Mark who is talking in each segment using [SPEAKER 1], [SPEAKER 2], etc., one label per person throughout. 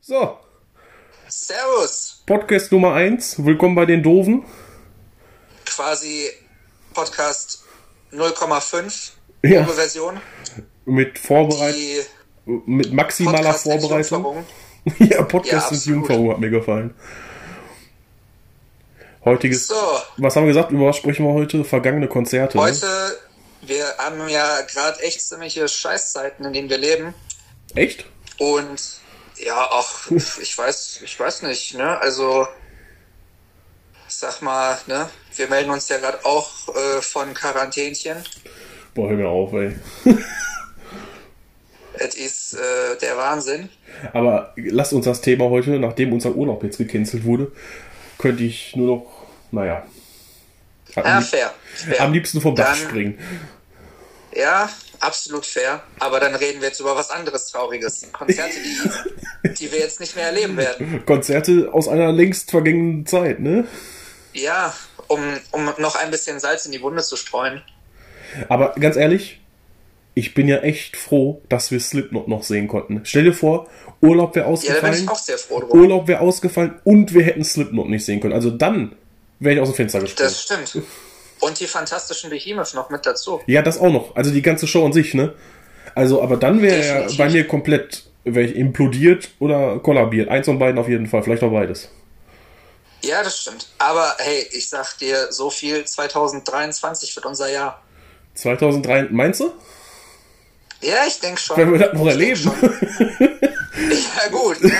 [SPEAKER 1] So,
[SPEAKER 2] Servus!
[SPEAKER 1] Podcast Nummer 1. Willkommen bei den Doofen.
[SPEAKER 2] Quasi Podcast 0,5
[SPEAKER 1] Ja.
[SPEAKER 2] Version.
[SPEAKER 1] Mit Vorbereit
[SPEAKER 2] Die
[SPEAKER 1] mit maximaler
[SPEAKER 2] Podcast
[SPEAKER 1] Vorbereitung. Ja, Podcast
[SPEAKER 2] Ja,
[SPEAKER 1] ist
[SPEAKER 2] absolut.
[SPEAKER 1] Jungfrau hat mir gefallen. Heutiges.
[SPEAKER 2] So,
[SPEAKER 1] Was haben wir gesagt? Über was sprechen wir heute? Vergangene Konzerte. Ne?
[SPEAKER 2] heute, wir haben ja gerade echt ziemliche Scheißzeiten, in denen wir leben.
[SPEAKER 1] Echt?
[SPEAKER 2] Und ja, auch, ich weiß, ich weiß nicht, ne? Also, sag mal, ne? Wir melden uns ja gerade auch äh, von Quarantänchen.
[SPEAKER 1] Boah, hör mir auf, ey.
[SPEAKER 2] Es ist äh, der Wahnsinn.
[SPEAKER 1] Aber lasst uns das Thema heute, nachdem unser Urlaub jetzt gecancelt wurde, könnte ich nur noch, naja. Am,
[SPEAKER 2] Ja, fair. fair.
[SPEAKER 1] am liebsten vom Dach
[SPEAKER 2] Dann-
[SPEAKER 1] springen.
[SPEAKER 2] Ja, absolut fair. Aber dann reden wir jetzt über was anderes Trauriges. Konzerte, die, die wir jetzt nicht mehr erleben werden.
[SPEAKER 1] Konzerte aus einer längst vergangenen Zeit, ne?
[SPEAKER 2] Ja, um, um noch ein bisschen Salz in die Wunde zu streuen.
[SPEAKER 1] Aber ganz ehrlich, ich bin ja echt froh, dass wir Slipknot noch sehen konnten. Stell dir vor, Urlaub wäre
[SPEAKER 2] Ja, da bin
[SPEAKER 1] ausgefallen,
[SPEAKER 2] ich auch sehr froh drum.
[SPEAKER 1] Urlaub wäre ausgefallen und wir hätten Slipknot nicht sehen können. Also dann wäre ich aus dem Fenster gesprungen.
[SPEAKER 2] Das stimmt. Und die fantastischen Behemoth noch mit dazu.
[SPEAKER 1] ja, das auch noch. Also die ganze Show an sich, ne? Also, aber dann wäre
[SPEAKER 2] Definitiv.
[SPEAKER 1] bei mir komplett, ich implodiert oder kollabiert. Eins von beiden auf jeden Fall, vielleicht auch beides.
[SPEAKER 2] Ja, das stimmt. Aber hey, ich sag dir so viel, 2023 wird unser Jahr.
[SPEAKER 1] 2003, meinst du?
[SPEAKER 2] Ja, ich denke schon.
[SPEAKER 1] Wenn wir das noch erleben.
[SPEAKER 2] Ja, gut. Ne?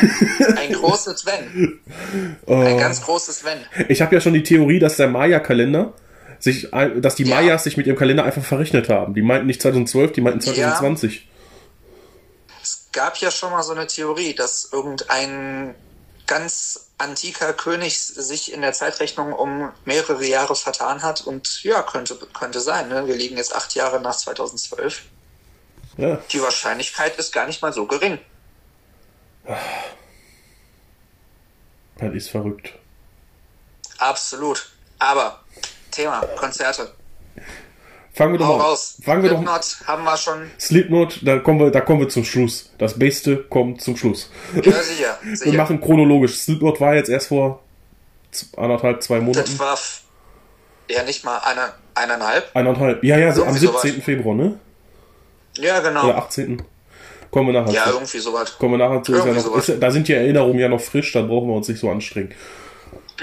[SPEAKER 2] Ein großes Wenn.
[SPEAKER 1] Oh.
[SPEAKER 2] Ein ganz großes Wenn.
[SPEAKER 1] Ich habe ja schon die Theorie, dass der Maya-Kalender sich, dass die
[SPEAKER 2] Ja.
[SPEAKER 1] Mayas sich mit ihrem Kalender einfach verrechnet haben. Die meinten nicht 2012, die meinten 2020.
[SPEAKER 2] Es gab ja schon mal so eine Theorie, dass irgendein ganz antiker König sich in der Zeitrechnung um mehrere Jahre vertan hat. Und ja, könnte, könnte sein. Ne? Wir liegen jetzt acht Jahre nach 2012.
[SPEAKER 1] Ja.
[SPEAKER 2] Die Wahrscheinlichkeit ist gar nicht mal so gering.
[SPEAKER 1] Das ist verrückt.
[SPEAKER 2] Absolut. Aber Thema Konzerte.
[SPEAKER 1] Fangen wir doch
[SPEAKER 2] Hau
[SPEAKER 1] mal
[SPEAKER 2] raus.
[SPEAKER 1] Fangen wir doch
[SPEAKER 2] Slipknot haben wir schon.
[SPEAKER 1] Slipknot, da kommen wir, da kommen wir zum Schluss. Das Beste kommt zum Schluss.
[SPEAKER 2] Ja, sicher.
[SPEAKER 1] Wir
[SPEAKER 2] sicher.
[SPEAKER 1] machen chronologisch. Slipknot war jetzt erst vor anderthalb, zwei
[SPEAKER 2] Das
[SPEAKER 1] Monaten.
[SPEAKER 2] war f- ja nicht mal eine, eineinhalb.
[SPEAKER 1] Eineinhalb. Ja, ja, so am
[SPEAKER 2] Irgendwie sowas.
[SPEAKER 1] 17. Februar, ne?
[SPEAKER 2] Ja, genau.
[SPEAKER 1] Oder 18. Kommen wir nachher
[SPEAKER 2] Ja,
[SPEAKER 1] zu.
[SPEAKER 2] irgendwie sowas.
[SPEAKER 1] Kommen wir nachher zu. Ist ja noch, ist, da sind die Erinnerungen ja noch frisch, da brauchen wir uns nicht so anstrengen.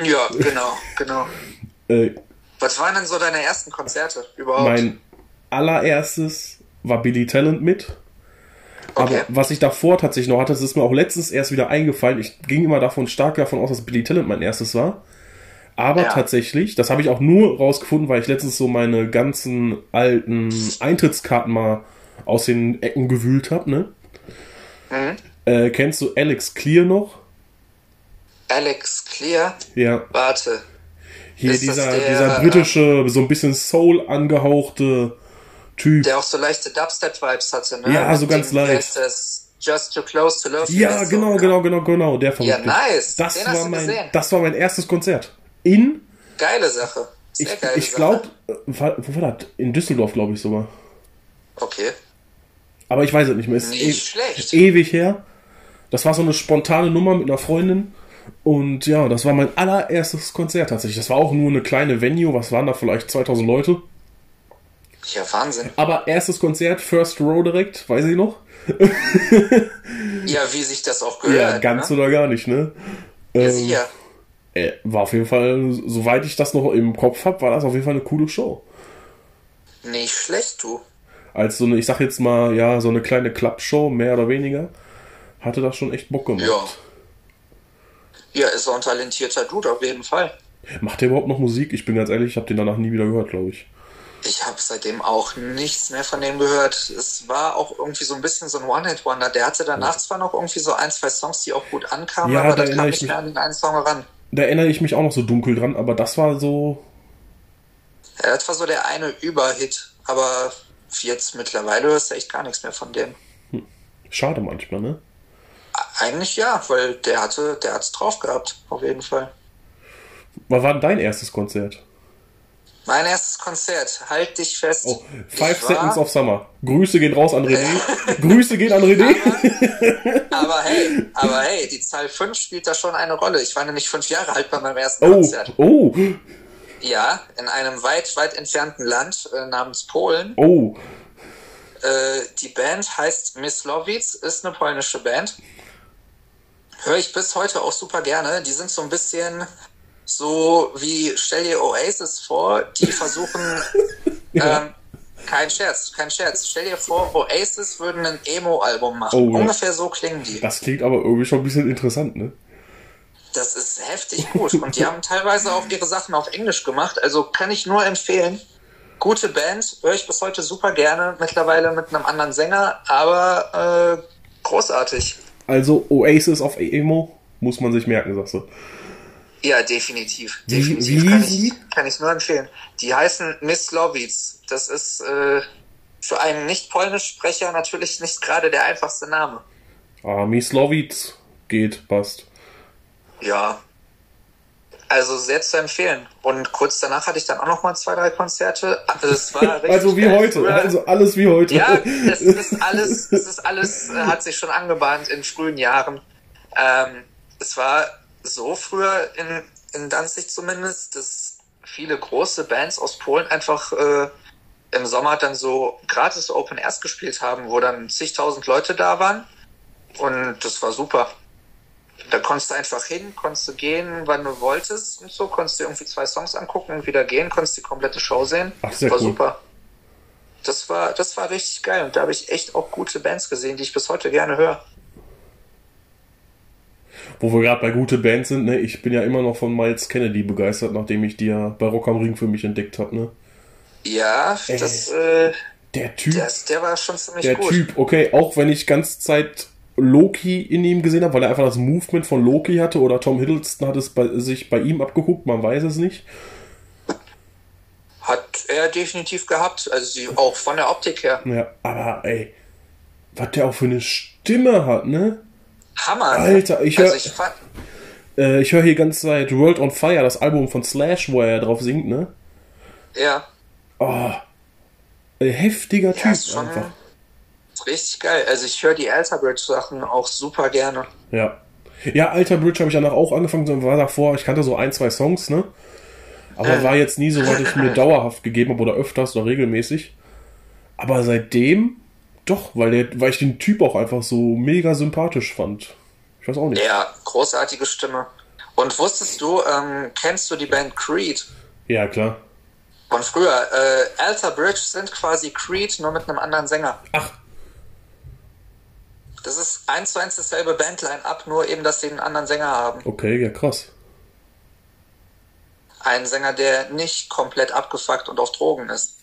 [SPEAKER 2] Ja, genau, genau.
[SPEAKER 1] Äh,
[SPEAKER 2] Was waren denn so deine ersten Konzerte überhaupt?
[SPEAKER 1] Mein allererstes war Billy Talent mit. Aber
[SPEAKER 2] Okay.
[SPEAKER 1] was ich davor tatsächlich noch hatte, das ist mir auch letztens erst wieder eingefallen. Ich ging immer davon stark davon aus, dass Billy Talent mein erstes war. Aber
[SPEAKER 2] Ja.
[SPEAKER 1] tatsächlich, das habe ich auch nur rausgefunden, weil ich letztens so meine ganzen alten Eintrittskarten mal aus den Ecken gewühlt habe. Ne?
[SPEAKER 2] Mhm.
[SPEAKER 1] Äh, kennst du Alex Clear noch?
[SPEAKER 2] Alex Clear?
[SPEAKER 1] Ja,
[SPEAKER 2] Warte.
[SPEAKER 1] Hier
[SPEAKER 2] Ist
[SPEAKER 1] dieser,
[SPEAKER 2] der,
[SPEAKER 1] dieser britische, so ein bisschen Soul angehauchte Typ.
[SPEAKER 2] Der auch so leichte Dubstep-Vibes hatte, ne?
[SPEAKER 1] Ja,
[SPEAKER 2] Mit
[SPEAKER 1] so ganz leicht.
[SPEAKER 2] Just Too Close to Love.
[SPEAKER 1] Ja,
[SPEAKER 2] Oder so.
[SPEAKER 1] genau, genau, genau, genau, der
[SPEAKER 2] Ja,
[SPEAKER 1] Verrückte.
[SPEAKER 2] nice.
[SPEAKER 1] Das
[SPEAKER 2] Den
[SPEAKER 1] war mein,
[SPEAKER 2] gesehen.
[SPEAKER 1] das war mein erstes Konzert. In,
[SPEAKER 2] Geile Sache. Sehr
[SPEAKER 1] ich,
[SPEAKER 2] geile
[SPEAKER 1] ich glaube, wo war das? In Düsseldorf, glaube ich sogar.
[SPEAKER 2] Okay.
[SPEAKER 1] Aber ich weiß es nicht mehr. Ist
[SPEAKER 2] Nicht
[SPEAKER 1] e
[SPEAKER 2] schlecht.
[SPEAKER 1] ewig her. Das war so eine spontane Nummer mit einer Freundin. Und ja, das war mein allererstes Konzert tatsächlich. Das war auch nur eine kleine Venue. Was waren da vielleicht 2000 Leute?
[SPEAKER 2] Ja, Wahnsinn.
[SPEAKER 1] Aber erstes Konzert, First Row direkt, weiß ich noch.
[SPEAKER 2] Ja, wie sich das auch gehört.
[SPEAKER 1] Ja, ganz
[SPEAKER 2] ne?
[SPEAKER 1] oder gar nicht, ne?
[SPEAKER 2] Ja,
[SPEAKER 1] Ähm,
[SPEAKER 2] sicher.
[SPEAKER 1] äh, war auf jeden Fall, soweit ich das noch im Kopf habe, war das auf jeden Fall eine coole Show.
[SPEAKER 2] Nicht schlecht, du.
[SPEAKER 1] als so eine, ich sag jetzt mal, ja, so eine kleine Klappshow, mehr oder weniger, hatte das schon echt Bock gemacht.
[SPEAKER 2] Ja. Ja, ist auch ein talentierter Dude auf jeden Fall.
[SPEAKER 1] Macht der überhaupt noch Musik? Ich bin ganz ehrlich, ich habe den danach nie wieder gehört, glaube ich.
[SPEAKER 2] Ich habe seitdem auch nichts mehr von dem gehört. Es war auch irgendwie so ein bisschen so ein One-Hit-Wonder. Der hatte danach zwar noch irgendwie so ein, zwei Songs, die auch gut ankamen,
[SPEAKER 1] Ja,
[SPEAKER 2] aber
[SPEAKER 1] da
[SPEAKER 2] das kam
[SPEAKER 1] ich
[SPEAKER 2] nicht
[SPEAKER 1] mich.
[SPEAKER 2] mehr an den einen Song ran.
[SPEAKER 1] Da erinnere ich mich auch noch so dunkel dran, aber das war so,
[SPEAKER 2] Ja, das war so der eine Überhit, aber jetzt mittlerweile hörst du echt gar nichts mehr von dem.
[SPEAKER 1] schade manchmal, ne?
[SPEAKER 2] Eigentlich ja, weil der hatte, der hat's drauf gehabt, auf jeden Fall.
[SPEAKER 1] Was war denn dein erstes Konzert?
[SPEAKER 2] Mein erstes Konzert, halt dich fest.
[SPEAKER 1] Oh, Five
[SPEAKER 2] war-
[SPEAKER 1] Seconds of Summer. Grüße gehen raus an René. Grüße gehen an René.
[SPEAKER 2] Aber hey, aber hey, die Zahl 5 spielt da schon eine Rolle. Ich war nämlich fünf Jahre alt bei meinem ersten
[SPEAKER 1] Oh,
[SPEAKER 2] Konzert.
[SPEAKER 1] oh,
[SPEAKER 2] Ja, in einem weit, weit entfernten Land äh, namens Polen.
[SPEAKER 1] oh.
[SPEAKER 2] Äh, die Band heißt Myslowic, ist eine polnische Band. Höre ich bis heute auch super gerne. Die sind so ein bisschen so wie, stell dir Oasis vor, die versuchen, ähm, kein Scherz, kein Scherz. Stell dir vor, Oasis würden ein Emo-Album machen.
[SPEAKER 1] Oh, ja.
[SPEAKER 2] Ungefähr so klingen die.
[SPEAKER 1] Das klingt aber irgendwie schon ein bisschen interessant, ne?
[SPEAKER 2] Das ist heftig gut. Und die haben teilweise auch ihre Sachen auf Englisch gemacht. Also kann ich nur empfehlen. Gute Band, höre ich bis heute super gerne. Mittlerweile mit einem anderen Sänger, aber äh, großartig.
[SPEAKER 1] Also Oasis of Emo muss man sich merken, sagst du.
[SPEAKER 2] Ja, definitiv. Definitiv
[SPEAKER 1] wie
[SPEAKER 2] kann, ich, kann ich nur empfehlen. Die heißen Miss Lovitz. Das ist äh, für einen Nicht-Polnisch-Sprecher natürlich nicht gerade der einfachste Name.
[SPEAKER 1] Ah, Mislowitz geht, passt.
[SPEAKER 2] Ja. Also sehr zu empfehlen. Und kurz danach hatte ich dann auch noch mal zwei, drei Konzerte. Also es war richtig
[SPEAKER 1] Also wie
[SPEAKER 2] geil.
[SPEAKER 1] heute, also alles wie heute.
[SPEAKER 2] Ja, es ist alles, es ist alles, äh, hat sich schon angebahnt in frühen Jahren. Ähm, es war so früher in, in Danzig zumindest, dass viele große Bands aus Polen einfach äh, im Sommer dann so gratis Open Airs gespielt haben, wo dann zigtausend Leute da waren. Und das war super. Da konntest du einfach hin, konntest du gehen, wann du wolltest und so, konntest du irgendwie zwei Songs angucken und wieder gehen, konntest die komplette Show sehen.
[SPEAKER 1] Ach, sehr
[SPEAKER 2] war
[SPEAKER 1] cool.
[SPEAKER 2] super. Das war, das war richtig geil und da habe ich echt auch gute Bands gesehen, die ich bis heute gerne höre.
[SPEAKER 1] Wo wir gerade bei gute Bands sind, ne? Ich bin ja immer noch von Miles Kennedy begeistert, nachdem ich die ja bei Rock am Ring für mich entdeckt habe, ne?
[SPEAKER 2] Ja, das, äh,
[SPEAKER 1] Der Typ,
[SPEAKER 2] der, der war schon ziemlich
[SPEAKER 1] der
[SPEAKER 2] gut.
[SPEAKER 1] Typ, okay, auch wenn ich ganz Zeit Loki in ihm gesehen habe, weil er einfach das Movement von Loki hatte oder Tom Hiddleston hat es bei, sich bei ihm abgeguckt, man weiß es nicht.
[SPEAKER 2] Hat er definitiv gehabt, also die, auch von der Optik her.
[SPEAKER 1] Ja, aber ey, was der auch für eine Stimme hat, ne?
[SPEAKER 2] Hammer.
[SPEAKER 1] Alter, ich hör-
[SPEAKER 2] also ich fand,
[SPEAKER 1] Äh, ich höre hier ganz Zeit World on Fire, das Album von Slash, wo er drauf singt, ne?
[SPEAKER 2] ja,
[SPEAKER 1] Oh, heftiger
[SPEAKER 2] ja,
[SPEAKER 1] Typ einfach.
[SPEAKER 2] Richtig geil. Also ich höre die Alter Bridge Sachen auch super gerne.
[SPEAKER 1] Ja. Ja, Alter Bridge habe ich danach auch angefangen, war davor, ich kannte so ein, zwei Songs, ne? Aber war jetzt nie so, was ich mir dauerhaft gegeben habe oder öfters oder regelmäßig. Aber seitdem doch, weil, der, weil ich den Typ auch einfach so mega sympathisch fand. Ich weiß auch nicht.
[SPEAKER 2] Ja, großartige Stimme. Und wusstest du, ähm, kennst du die Band Creed?
[SPEAKER 1] Ja, klar.
[SPEAKER 2] Von früher. Äh, Alter Bridge sind quasi Creed, nur mit einem anderen Sänger.
[SPEAKER 1] Ach,
[SPEAKER 2] Das ist eins zu eins dasselbe Bandline-Up, nur eben, dass sie einen anderen Sänger haben.
[SPEAKER 1] okay, ja krass.
[SPEAKER 2] Ein Sänger, der nicht komplett abgefuckt und auf Drogen ist.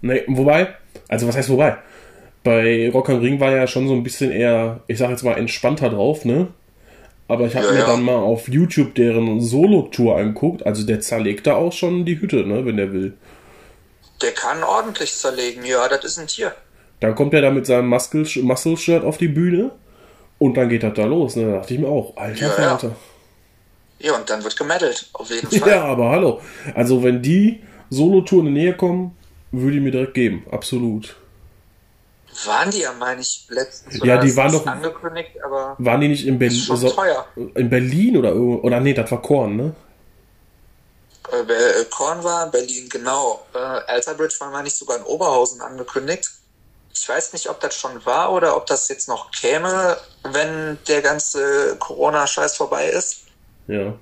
[SPEAKER 1] Nee, wobei, also was heißt wobei? Bei Rock am Ring war er ja schon so ein bisschen eher, ich sag jetzt mal, entspannter drauf, ne? Aber ich habe
[SPEAKER 2] Ja,
[SPEAKER 1] mir
[SPEAKER 2] ja.
[SPEAKER 1] dann mal auf YouTube deren Solo-Tour angeguckt. Also der zerlegt da auch schon die Hütte, ne, wenn der will.
[SPEAKER 2] Der kann ordentlich zerlegen. Ja, das ist ein Tier.
[SPEAKER 1] Dann kommt er da mit seinem Muscle- Muscle-Shirt auf die Bühne und dann geht das da los. Ne? Da dachte ich mir auch, alter
[SPEAKER 2] Ja, ja.
[SPEAKER 1] Vater.
[SPEAKER 2] Ja, und dann wird gemeddelt. Auf jeden Fall.
[SPEAKER 1] Ja, aber hallo. Also wenn die Solo-Tour in die Nähe kommen, würde ich mir direkt geben. Absolut.
[SPEAKER 2] Waren die ja, meine ich, letztens.
[SPEAKER 1] Ja, die waren doch-
[SPEAKER 2] angekündigt, aber
[SPEAKER 1] Waren die nicht in Berlin?
[SPEAKER 2] teuer.
[SPEAKER 1] in Berlin oder irgendwo? Oder nee, das war Korn, ne?
[SPEAKER 2] Äh, Korn war in Berlin, genau. Äh, Alterbridge war, meine ich, sogar in Oberhausen angekündigt. Ich weiß nicht, ob das schon war oder ob das jetzt noch käme, wenn der ganze Corona-Scheiß vorbei ist.
[SPEAKER 1] Ja.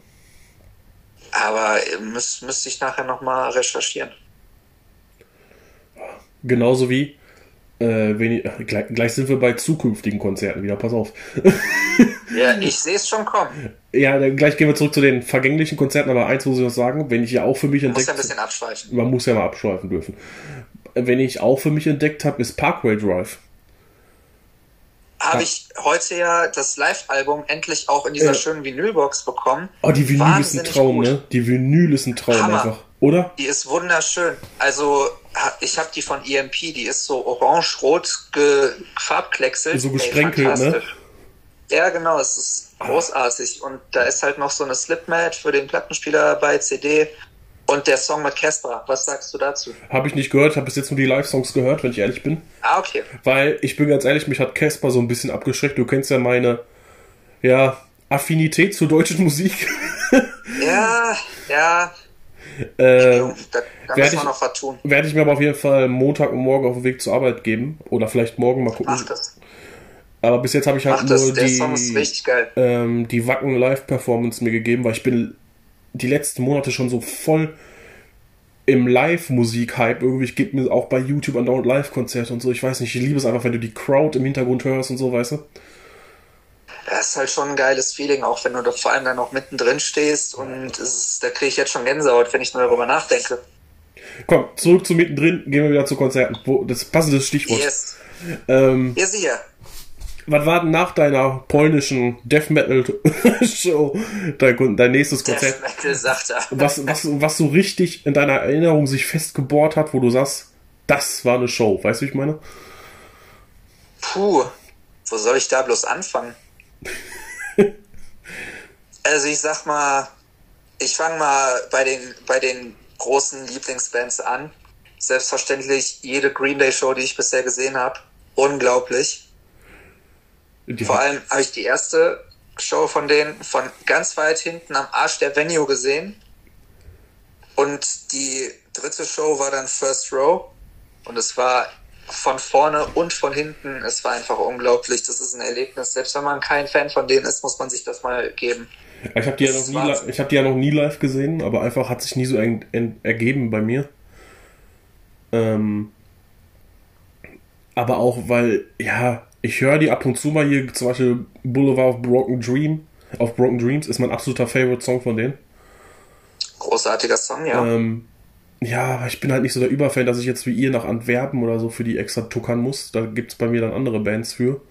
[SPEAKER 2] Aber äh, müß, müsste ich nachher nochmal recherchieren.
[SPEAKER 1] Genauso wie, äh, äh, gleich, gleich sind wir bei zukünftigen Konzerten wieder, pass auf.
[SPEAKER 2] Ja, ich sehe es schon kommen.
[SPEAKER 1] Ja, dann gleich gehen wir zurück zu den vergänglichen Konzerten, aber eins muss ich noch sagen, wenn ich ja auch für mich
[SPEAKER 2] Muss
[SPEAKER 1] entdeckt
[SPEAKER 2] ja ein bisschen abschweifen.
[SPEAKER 1] man muss ja mal abschweifen dürfen. Wenn ich auch für mich entdeckt habe, ist Parkway Drive.
[SPEAKER 2] Habe ich heute ja das Live-Album endlich auch in dieser
[SPEAKER 1] Ja.
[SPEAKER 2] schönen Vinylbox bekommen.
[SPEAKER 1] Oh, die Vinyl ist ein
[SPEAKER 2] Wahnsinnig
[SPEAKER 1] Traum,
[SPEAKER 2] gut.
[SPEAKER 1] ne? Die Vinyl ist ein Traum
[SPEAKER 2] Hammer.
[SPEAKER 1] einfach, oder?
[SPEAKER 2] Die ist wunderschön. Also ich habe die von EMP, die ist so orange-rot ge farbkleckselt.
[SPEAKER 1] So
[SPEAKER 2] Ey,
[SPEAKER 1] gesprenkelt, ne?
[SPEAKER 2] fantastisch. Ja, genau, es ist großartig. Und da ist halt noch so eine Slipmat für den Plattenspieler bei CD. Und der Song mit Casper, was sagst du dazu?
[SPEAKER 1] Habe ich nicht gehört, habe bis jetzt nur die Live-Songs gehört, wenn ich ehrlich bin.
[SPEAKER 2] Ah, okay.
[SPEAKER 1] Weil ich bin ganz ehrlich, mich hat Casper so ein bisschen abgeschreckt. Du kennst ja meine, ja, Affinität zur deutschen Musik.
[SPEAKER 2] ja, ja.
[SPEAKER 1] Äh,
[SPEAKER 2] da da
[SPEAKER 1] werd
[SPEAKER 2] müssen wir
[SPEAKER 1] ich-
[SPEAKER 2] noch was tun.
[SPEAKER 1] Werde ich mir aber auf jeden Fall Montag und morgen auf dem Weg zur Arbeit geben. Oder vielleicht morgen mal gucken.
[SPEAKER 2] Mach das.
[SPEAKER 1] Aber bis jetzt habe ich halt
[SPEAKER 2] Mach das.
[SPEAKER 1] nur
[SPEAKER 2] Song ist
[SPEAKER 1] die,
[SPEAKER 2] richtig geil.
[SPEAKER 1] ähm, die Wacken Live-Performance mir gegeben, weil ich bin die letzten Monate schon so voll im Live-Musik-Hype. Irgendwie, ich gebe mir auch bei YouTube andauernd Live-Konzerte und so. Ich weiß nicht, ich liebe es einfach, wenn du die Crowd im Hintergrund hörst und so, weißt du?
[SPEAKER 2] Das ist halt schon ein geiles Feeling, auch wenn du da vor allem dann noch mittendrin stehst und es ist, da kriege ich jetzt schon Gänsehaut, wenn ich nur darüber nachdenke.
[SPEAKER 1] Komm, zurück zu mittendrin, gehen wir wieder zu Konzerten. Das passende Stichwort.
[SPEAKER 2] Yes.
[SPEAKER 1] Ähm,
[SPEAKER 2] Hier sicher.
[SPEAKER 1] Was war denn nach deiner polnischen Death Metal Show dein, dein nächstes Konzert?
[SPEAKER 2] Death Metal sagt er.
[SPEAKER 1] Was, was, was so richtig in deiner Erinnerung sich festgebohrt hat, wo du sagst, das war eine Show, weißt du, wie ich meine?
[SPEAKER 2] Puh, wo soll ich da bloß anfangen? also ich sag mal, ich fange mal bei den, bei den großen Lieblingsbands an. Selbstverständlich jede Green Day Show, die ich bisher gesehen habe. Unglaublich.
[SPEAKER 1] Die,
[SPEAKER 2] Vor allem habe ich die erste Show von denen von ganz weit hinten am Arsch der Venue gesehen. Und die dritte Show war dann First Row. Und es war von vorne und von hinten. Es war einfach unglaublich. Das ist ein Erlebnis. Selbst wenn man kein Fan von denen ist, muss man sich das mal geben.
[SPEAKER 1] ich habe die, ja noch nie ich hab die ja noch nie live gesehen, aber einfach hat sich nie so ergeben bei mir. Ähm, aber auch, weil, ja, ich höre die ab und zu mal hier, zum Beispiel Boulevard of Broken Dream, auf Broken Dreams ist mein absoluter Favorite-Song von denen.
[SPEAKER 2] Großartiger Song, ja.
[SPEAKER 1] Ähm, ja, ich bin halt nicht so der Überfan, dass ich jetzt wie ihr nach Antwerpen oder so für die extra tuckern muss. Da gibt's bei mir dann andere Bands für.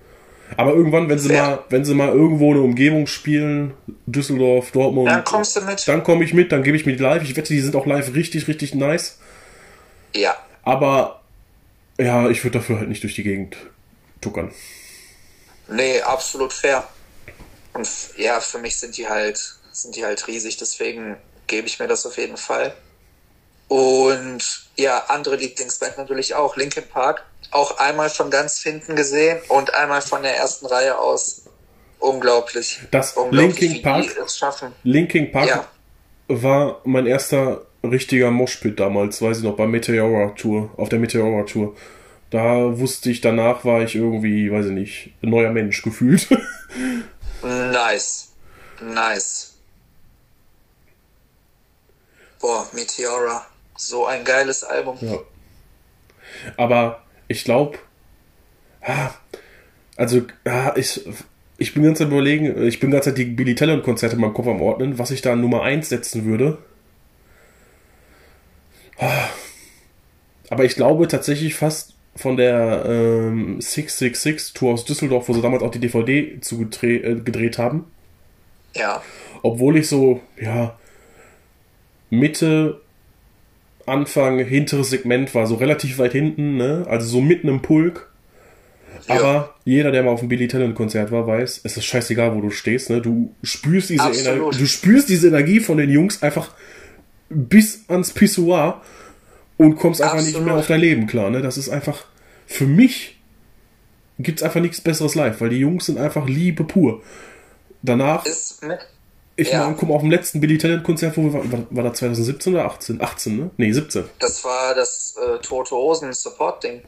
[SPEAKER 1] Aber irgendwann, wenn sie mal, wenn sie mal irgendwo eine Umgebung spielen, Düsseldorf, Dortmund,
[SPEAKER 2] Dann kommst du mit.
[SPEAKER 1] dann komme ich mit, dann gebe ich mir die live. Ich wette, die sind auch live richtig, richtig nice.
[SPEAKER 2] Ja.
[SPEAKER 1] Aber ja, ich würde dafür halt nicht durch die Gegend tuckern.
[SPEAKER 2] Nee, absolut fair. Und ja, für mich sind die halt, sind die halt riesig, deswegen gebe ich mir das auf jeden Fall. Und ja, andere Lieblingsband natürlich auch, Linkin Park. Auch einmal von ganz hinten gesehen und einmal von der ersten Reihe aus. Unglaublich.
[SPEAKER 1] Das
[SPEAKER 2] Unglaublich,
[SPEAKER 1] Linkin Park-
[SPEAKER 2] die es schaffen.
[SPEAKER 1] Linkin Park
[SPEAKER 2] Ja.
[SPEAKER 1] war mein erster richtiger Moshpit damals, weiß ich noch, bei Meteora Tour, auf der Meteora Tour. Da wusste ich, danach war ich irgendwie, weiß ich nicht, ein neuer Mensch gefühlt.
[SPEAKER 2] Nice. Nice. Boah, Meteora. So ein geiles Album.
[SPEAKER 1] ja. Aber ich glaube, also ah, ich, ich bin ganz am überlegen, ich bin ganz die Billy Talent Konzerte in meinem Kopf am Ordnen, was ich da an Nummer 1 setzen würde. Ah. Aber ich glaube tatsächlich fast von der ähm, 666 Tour aus Düsseldorf, wo sie damals auch die DVD zugedreht äh, gedreht haben,
[SPEAKER 2] Ja.
[SPEAKER 1] obwohl ich so, ja, Mitte, Anfang, hinteres Segment war, so relativ weit hinten, ne? Also so mitten im Pulk.
[SPEAKER 2] Ja.
[SPEAKER 1] Aber jeder, der mal auf einem Billy Talent Konzert war, weiß, es ist scheißegal, wo du stehst, ne? Du spürst diese
[SPEAKER 2] Absolut.
[SPEAKER 1] Energie, du spürst diese Energie von den Jungs einfach bis ans Pissoir und kommst einfach nicht mehr auf dein Leben klar, ne? Das ist einfach, für mich gibt's einfach nichts besseres live, weil die Jungs sind einfach Liebe pur. Danach
[SPEAKER 2] Ist mit,
[SPEAKER 1] ich
[SPEAKER 2] Ja.
[SPEAKER 1] mal, auf dem letzten Billy Talent Konzert, wo wir waren, war, das 2017 oder 18? 18, ne? Nee, 17.
[SPEAKER 2] das war das äh, Tote Hosen Support Ding.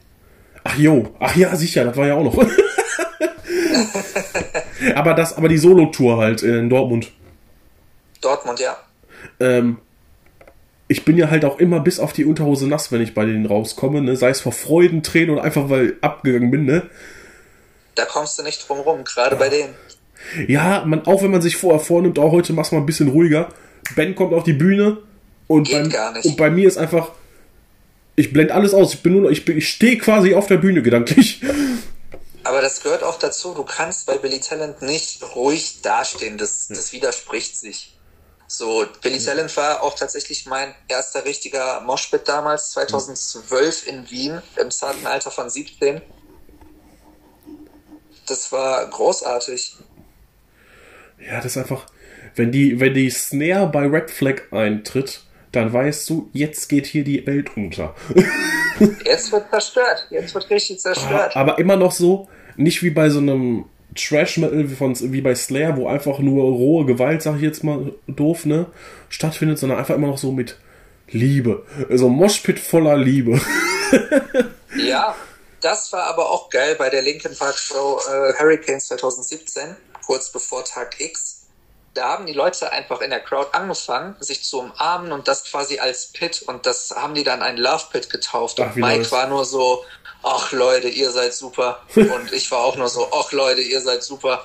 [SPEAKER 1] Ach jo, ach ja, sicher, das war ja auch noch. aber das, aber die Solo-Tour halt in Dortmund.
[SPEAKER 2] Dortmund, ja.
[SPEAKER 1] Ähm, ich bin ja halt auch immer bis auf die Unterhose nass, wenn ich bei denen rauskomme, ne? Sei es vor Freudentränen oder einfach weil abgegangen bin, ne?
[SPEAKER 2] Da kommst du nicht drum rum, gerade bei denen.
[SPEAKER 1] Ja, man, auch wenn man sich vorher vornimmt, auch heute mach's mal ein bisschen ruhiger. Ben kommt auf die Bühne und,
[SPEAKER 2] Geht
[SPEAKER 1] beim, und bei mir ist einfach, ich blende alles aus. Ich bin nur ich, bin- ich stehe quasi auf der Bühne gedanklich.
[SPEAKER 2] Aber das gehört auch dazu, du kannst bei Billy Talent nicht ruhig dastehen, das, das widerspricht sich. So, Billy Talent war auch tatsächlich mein erster richtiger Moshpit damals, 2012 in Wien, im zarten Alter von 17. Das war großartig.
[SPEAKER 1] Ja, das ist einfach, wenn die, wenn die Snare bei Red Flag eintritt, dann weißt du, jetzt geht hier die Welt unter.
[SPEAKER 2] Jetzt wird zerstört. Jetzt wird richtig zerstört.
[SPEAKER 1] Aber immer noch so, nicht wie bei so einem Trash-Metal wie, von- wie bei Slayer, wo einfach nur rohe Gewalt, sag ich jetzt mal doof, ne, stattfindet, sondern einfach immer noch so mit Liebe. So ein Moshpit voller Liebe.
[SPEAKER 2] Ja, das war aber auch geil bei der Linkin Park Show äh, Hurricanes 2017, kurz bevor Tag X. Da haben die Leute einfach in der Crowd angefangen, sich zu umarmen und das quasi als Pit und das haben die dann ein Love Pit getauft.
[SPEAKER 1] Ach,
[SPEAKER 2] und Mike war nur so, ach Leute, ihr seid super. und ich war auch nur so, ach Leute, ihr seid super.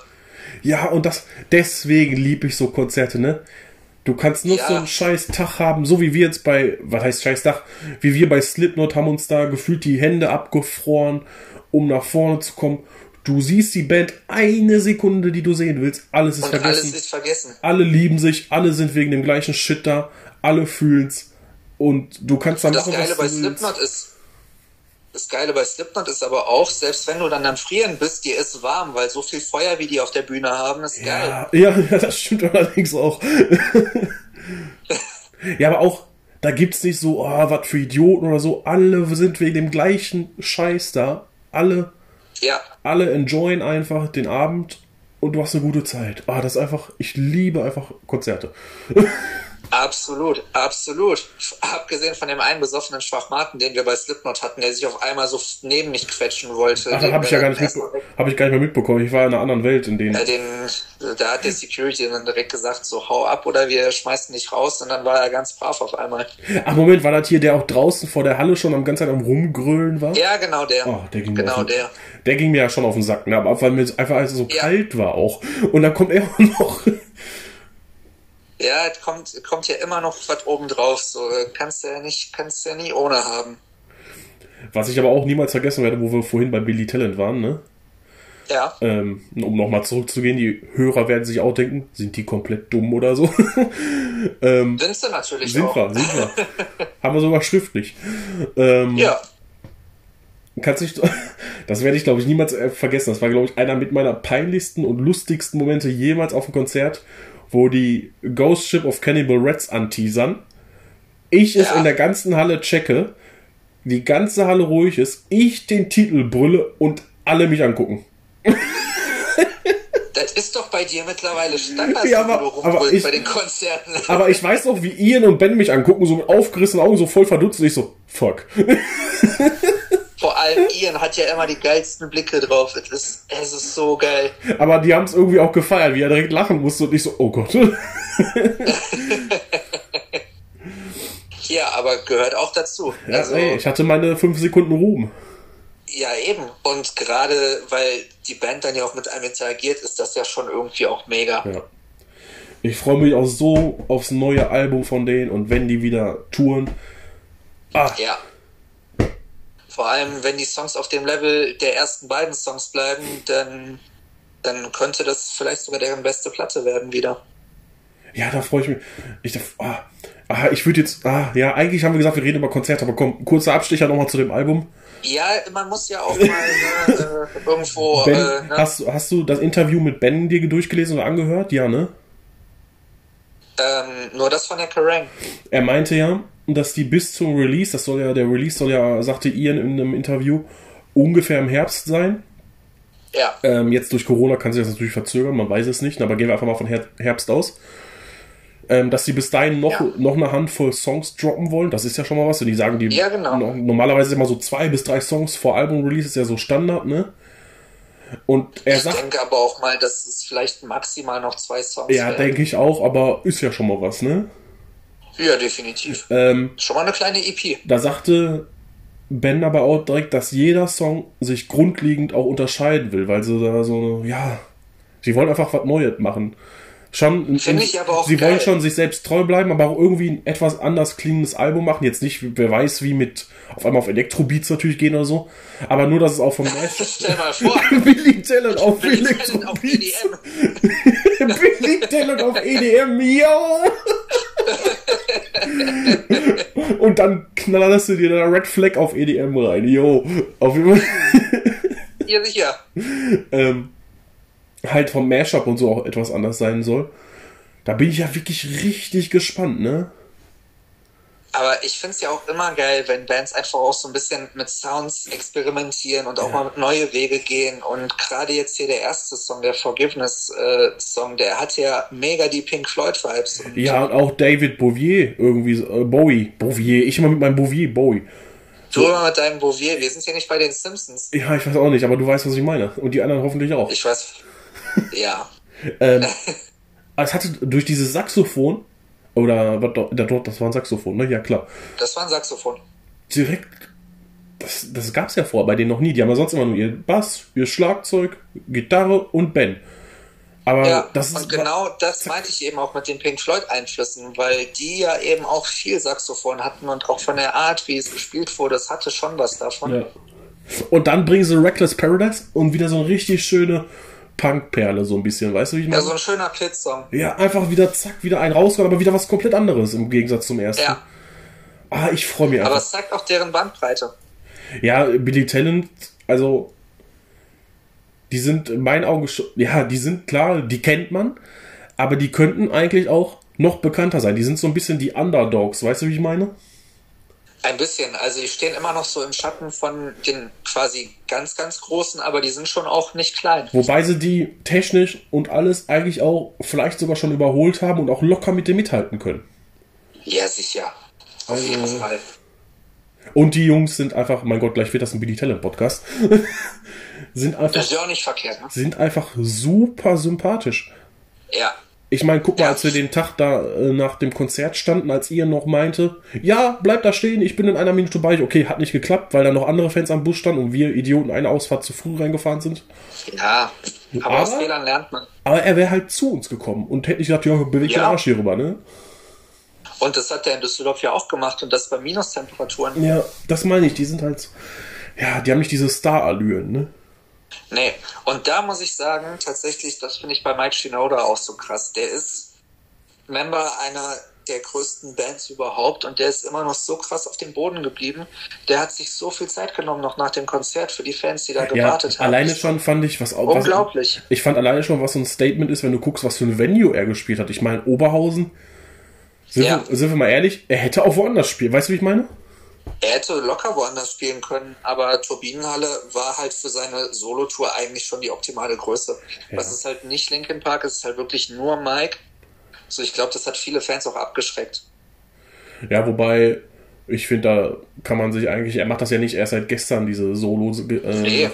[SPEAKER 1] Ja, und das, deswegen liebe ich so Konzerte, ne? Du kannst nur
[SPEAKER 2] Ja.
[SPEAKER 1] so einen scheiß Tag haben, so wie wir jetzt bei, was heißt scheiß Tag, wie wir bei Slipknot haben uns da gefühlt die Hände abgefroren, um nach vorne zu kommen. Du siehst die Band eine Sekunde, die du sehen willst, alles ist
[SPEAKER 2] Und
[SPEAKER 1] vergessen.
[SPEAKER 2] alles ist vergessen.
[SPEAKER 1] alle lieben sich, alle sind wegen dem gleichen Shit da, alle fühlen's und du kannst dann
[SPEAKER 2] Das
[SPEAKER 1] machen,
[SPEAKER 2] Geile
[SPEAKER 1] was
[SPEAKER 2] bei
[SPEAKER 1] willst.
[SPEAKER 2] Slipknot ist, das Geile bei Slipknot ist aber auch, selbst wenn du dann am Frieren bist, dir ist warm, weil so viel Feuer, wie die auf der Bühne haben, ist geil.
[SPEAKER 1] Ja, ja, ja, das stimmt allerdings auch. ja, aber auch, da gibt's nicht so, ah, was für Idioten oder so. Alle sind wegen dem gleichen Scheiß da. Alle,
[SPEAKER 2] Ja,
[SPEAKER 1] alle enjoyen einfach den Abend und du hast eine gute Zeit. Ah, das ist einfach, ich liebe einfach Konzerte.
[SPEAKER 2] absolut, absolut. Abgesehen von dem einen besoffenen Schwachmaten, den wir bei Slipknot hatten, der sich auf einmal so neben mich quetschen wollte.
[SPEAKER 1] Ach, habe ich ja gar nicht, hab ich gar nicht mehr mitbekommen. Ich war in einer anderen Welt in denen.
[SPEAKER 2] Äh, den, da hat der Security dann direkt gesagt, so hau ab oder wir schmeißen dich raus und dann war er ganz brav auf einmal.
[SPEAKER 1] Ach, Moment, war das hier, der auch draußen vor der Halle schon am ganzen Zeit am Rumgrölen war?
[SPEAKER 2] Ja, genau der.
[SPEAKER 1] Oh, der ging mir
[SPEAKER 2] genau
[SPEAKER 1] den,
[SPEAKER 2] der.
[SPEAKER 1] Der ging mir ja schon auf den Sack, ne? aber weil mir einfach als es so
[SPEAKER 2] Ja.
[SPEAKER 1] kalt war auch. Und dann kommt er auch noch.
[SPEAKER 2] Ja, es kommt, kommt ja immer noch was oben drauf. So äh, kannst du ja nicht, kannst du ja nie ohne haben.
[SPEAKER 1] Was ich aber auch niemals vergessen werde, wo wir vorhin bei Billy Talent waren, ne?
[SPEAKER 2] Ja,
[SPEAKER 1] Ähm, um nochmal zurückzugehen, die Hörer werden sich auch denken, sind die komplett dumm oder so? ähm,
[SPEAKER 2] sind sie natürlich
[SPEAKER 1] sind
[SPEAKER 2] auch.
[SPEAKER 1] wir, sind wir. Haben wir sogar schriftlich. Ähm,
[SPEAKER 2] Ja,
[SPEAKER 1] Kannst nicht, das werde ich glaube ich niemals äh, vergessen. Das war glaube ich einer mit meiner peinlichsten und lustigsten Momente jemals auf dem Konzert, wo die Ghost Ship of Cannibal Rats anteasern. Ich es
[SPEAKER 2] Ja.
[SPEAKER 1] in der ganzen Halle checke, die ganze Halle ruhig ist, ich den Titel brülle und alle mich angucken.
[SPEAKER 2] das ist doch bei dir mittlerweile Standard,
[SPEAKER 1] Ja, aber-
[SPEAKER 2] du
[SPEAKER 1] aber ich-
[SPEAKER 2] bei den Konzerten.
[SPEAKER 1] Aber ich weiß noch, wie Ian und Ben mich angucken, so mit aufgerissenen Augen, so voll verdutzt. Und ich so, fuck.
[SPEAKER 2] Allem Ian hat ja immer die geilsten Blicke drauf. Es ist, es ist so geil.
[SPEAKER 1] Aber die haben es irgendwie auch gefeiert, wie er direkt lachen musste und ich so, oh Gott.
[SPEAKER 2] Ja, aber gehört auch dazu.
[SPEAKER 1] Ja,
[SPEAKER 2] also,
[SPEAKER 1] ey, ich hatte meine fünf Sekunden Ruhm.
[SPEAKER 2] ja, eben. Und gerade weil die Band dann ja auch mit einem interagiert, ist das ja schon irgendwie auch mega.
[SPEAKER 1] Ja. Ich freue mich auch so aufs neue Album von denen und wenn die wieder touren. Ah,
[SPEAKER 2] Ja. Vor allem, wenn die Songs auf dem Level der ersten beiden Songs bleiben, dann, dann könnte das vielleicht sogar deren beste Platte werden wieder.
[SPEAKER 1] ja, da freue ich mich. Ich, ah, ah, ich würde jetzt, ah, ja, eigentlich haben wir gesagt, wir reden über Konzerte, aber komm, kurzer Abstecher nochmal zu dem Album.
[SPEAKER 2] Ja, man muss ja auch mal ne, äh, irgendwo.
[SPEAKER 1] Ben,
[SPEAKER 2] äh, ne?
[SPEAKER 1] hast, hast du das Interview mit Ben dir durchgelesen oder angehört? Ja, ne?
[SPEAKER 2] ähm, nur das von der Kerrang.
[SPEAKER 1] Er meinte ja, dass die bis zum Release, das soll ja, der Release soll ja, sagte Ian in einem Interview, ungefähr im Herbst sein.
[SPEAKER 2] Ja.
[SPEAKER 1] Ähm, jetzt durch Corona kann sich das natürlich verzögern, man weiß es nicht, aber gehen wir einfach mal von Her Herbst aus. Ähm, dass sie bis dahin noch,
[SPEAKER 2] Ja.
[SPEAKER 1] noch eine Handvoll Songs droppen wollen, das ist ja schon mal was. Und die sagen, die
[SPEAKER 2] Ja, genau.
[SPEAKER 1] no- normalerweise immer so zwei bis drei Songs vor Album-Release, ist ja so Standard, ne? Und er
[SPEAKER 2] Ich
[SPEAKER 1] sagt,
[SPEAKER 2] denke aber auch mal, dass es vielleicht maximal noch zwei Songs
[SPEAKER 1] ja,
[SPEAKER 2] werden.
[SPEAKER 1] denke ich auch, aber ist ja schon mal was, ne?
[SPEAKER 2] Ja, definitiv.
[SPEAKER 1] Ähm,
[SPEAKER 2] Schon mal eine kleine E EP.
[SPEAKER 1] Da sagte Ben aber auch direkt, dass jeder Song sich grundlegend auch unterscheiden will, weil sie da so, ja, sie wollen einfach was Neues machen. Schon,
[SPEAKER 2] Finde ich aber auch
[SPEAKER 1] sie wollen
[SPEAKER 2] geil.
[SPEAKER 1] schon sich selbst treu bleiben, aber auch irgendwie ein etwas anders klingendes Album machen. Jetzt nicht, wer weiß, wie mit auf einmal auf Elektrobeats natürlich gehen oder so. Aber nur, dass es auch vom Nash
[SPEAKER 2] Stell mal vor.
[SPEAKER 1] Billy Talent auf
[SPEAKER 2] E
[SPEAKER 1] Elektrobeats.
[SPEAKER 2] EDM.
[SPEAKER 1] Billy Talent auf EDM, yo! Und dann knallerst du dir da Red Flag auf EDM rein, yo. Auf jeden Fall.
[SPEAKER 2] Hier sicher.
[SPEAKER 1] ähm, halt vom Mashup und so auch etwas anders sein soll. Da bin ich ja wirklich richtig gespannt, ne?
[SPEAKER 2] Aber ich finde es ja auch immer geil, wenn Bands einfach auch so ein bisschen mit Sounds experimentieren und auch
[SPEAKER 1] Ja.
[SPEAKER 2] mal neue Wege gehen. Und gerade jetzt hier der erste Song, der Forgiveness-Song, der hat ja mega die Pink Floyd-Vibes.
[SPEAKER 1] Ja, und auch David Bouvier, irgendwie, äh, Bowie, Bouvier, ich immer mit meinem Bouvier, Bowie.
[SPEAKER 2] Du immer mit deinem Bouvier, wir sind ja nicht bei den Simpsons.
[SPEAKER 1] Ja, ich weiß auch nicht, aber du weißt, was ich meine. Und die anderen hoffentlich auch.
[SPEAKER 2] Ich weiß. Ja.
[SPEAKER 1] Ähm, es hatte durch dieses Saxophon, oder was ja, doch, das war ein Saxophon, ne? Ja, klar.
[SPEAKER 2] Das war ein Saxophon.
[SPEAKER 1] Direkt, das, das gab's ja vorher bei denen noch nie. Die haben ja sonst immer nur ihr Bass, ihr Schlagzeug, Gitarre und Band. Aber
[SPEAKER 2] Ja,
[SPEAKER 1] das ist.
[SPEAKER 2] und genau das meinte ich eben auch mit den Pink Floyd-Einflüssen, weil die ja eben auch viel Saxophon hatten und auch von der Art, wie es gespielt wurde, es hatte schon was davon.
[SPEAKER 1] Ja. Und dann bringen sie Reckless Paradise und wieder so eine richtig schöne Punkperle, so ein bisschen, weißt du, wie ich
[SPEAKER 2] Ja,
[SPEAKER 1] meine?
[SPEAKER 2] so ein schöner Kids-Song.
[SPEAKER 1] Ja, einfach wieder zack, wieder ein rausgehauen, aber wieder was komplett anderes im Gegensatz zum ersten.
[SPEAKER 2] Ja,
[SPEAKER 1] Ah, ich freue mich
[SPEAKER 2] aber
[SPEAKER 1] einfach.
[SPEAKER 2] es zeigt auch deren Bandbreite.
[SPEAKER 1] Ja, Billy Talent, also die sind in meinen Augen schon, ja, die sind klar, die kennt man, aber die könnten eigentlich auch noch bekannter sein. Die sind so ein bisschen die Underdogs, weißt du, wie ich meine?
[SPEAKER 2] Ein bisschen. Also die stehen immer noch so im Schatten von den quasi ganz, ganz großen, aber die sind schon auch nicht klein.
[SPEAKER 1] Wobei sie die technisch und alles eigentlich auch vielleicht sogar schon überholt haben und auch locker mit dem mithalten können.
[SPEAKER 2] Ja, sicher. Auf
[SPEAKER 1] Also-
[SPEAKER 2] jeden Fall.
[SPEAKER 1] Und die Jungs sind einfach, mein Gott, gleich wird das ein Billy Talent Podcast, sind
[SPEAKER 2] Das
[SPEAKER 1] einfach,
[SPEAKER 2] ist ja auch nicht verkehrt, ne?
[SPEAKER 1] sind einfach super sympathisch.
[SPEAKER 2] Ja.
[SPEAKER 1] Ich meine, guck mal, als wir den Tag da äh, nach dem Konzert standen, als ihr noch meinte, ja, bleib da stehen, ich bin in einer Minute bei euch. Okay, hat nicht geklappt, weil da noch andere Fans am Bus standen und wir Idioten eine Ausfahrt zu früh reingefahren sind.
[SPEAKER 2] Ja. Aber, aus
[SPEAKER 1] Aber-
[SPEAKER 2] Fehlern lernt man.
[SPEAKER 1] Aber er wäre halt zu uns gekommen und hätte nicht gesagt, ja, beweg den
[SPEAKER 2] Ja.
[SPEAKER 1] Arsch hier rüber, ne?
[SPEAKER 2] Und das hat der in Düsseldorf ja auch gemacht und das bei Minustemperaturen.
[SPEAKER 1] Ja, das meine ich, die sind halt, ja, die haben nicht diese Star-Allüren, ne?
[SPEAKER 2] Nee. Und da muss ich sagen, tatsächlich, das finde ich bei Mike Shinoda auch so krass. Der ist Member einer der größten Bands überhaupt und der ist immer noch so krass auf dem Boden geblieben. Der hat sich so viel Zeit genommen noch nach dem Konzert für die Fans, die da
[SPEAKER 1] Ja,
[SPEAKER 2] gewartet haben.
[SPEAKER 1] alleine schon fand ich, was auch, was,
[SPEAKER 2] Unglaublich.
[SPEAKER 1] ich fand alleine schon, was so ein Statement ist, wenn du guckst, was für ein Venue er gespielt hat. Ich meine, Oberhausen, sind,
[SPEAKER 2] Ja.
[SPEAKER 1] wir, sind wir mal ehrlich, er hätte auch woanders spielen. Weißt du, wie ich meine?
[SPEAKER 2] Er hätte locker woanders spielen können, aber Turbinenhalle war halt für seine Solotour eigentlich schon die optimale Größe. Was ist halt nicht Linkin Park, es ist halt wirklich nur Mike. So, ich glaube, das hat viele Fans auch abgeschreckt.
[SPEAKER 1] Ja, wobei, ich finde, da kann man sich eigentlich, er macht das ja nicht erst seit gestern, diese Solo-Sachen. Äh,
[SPEAKER 2] Nee.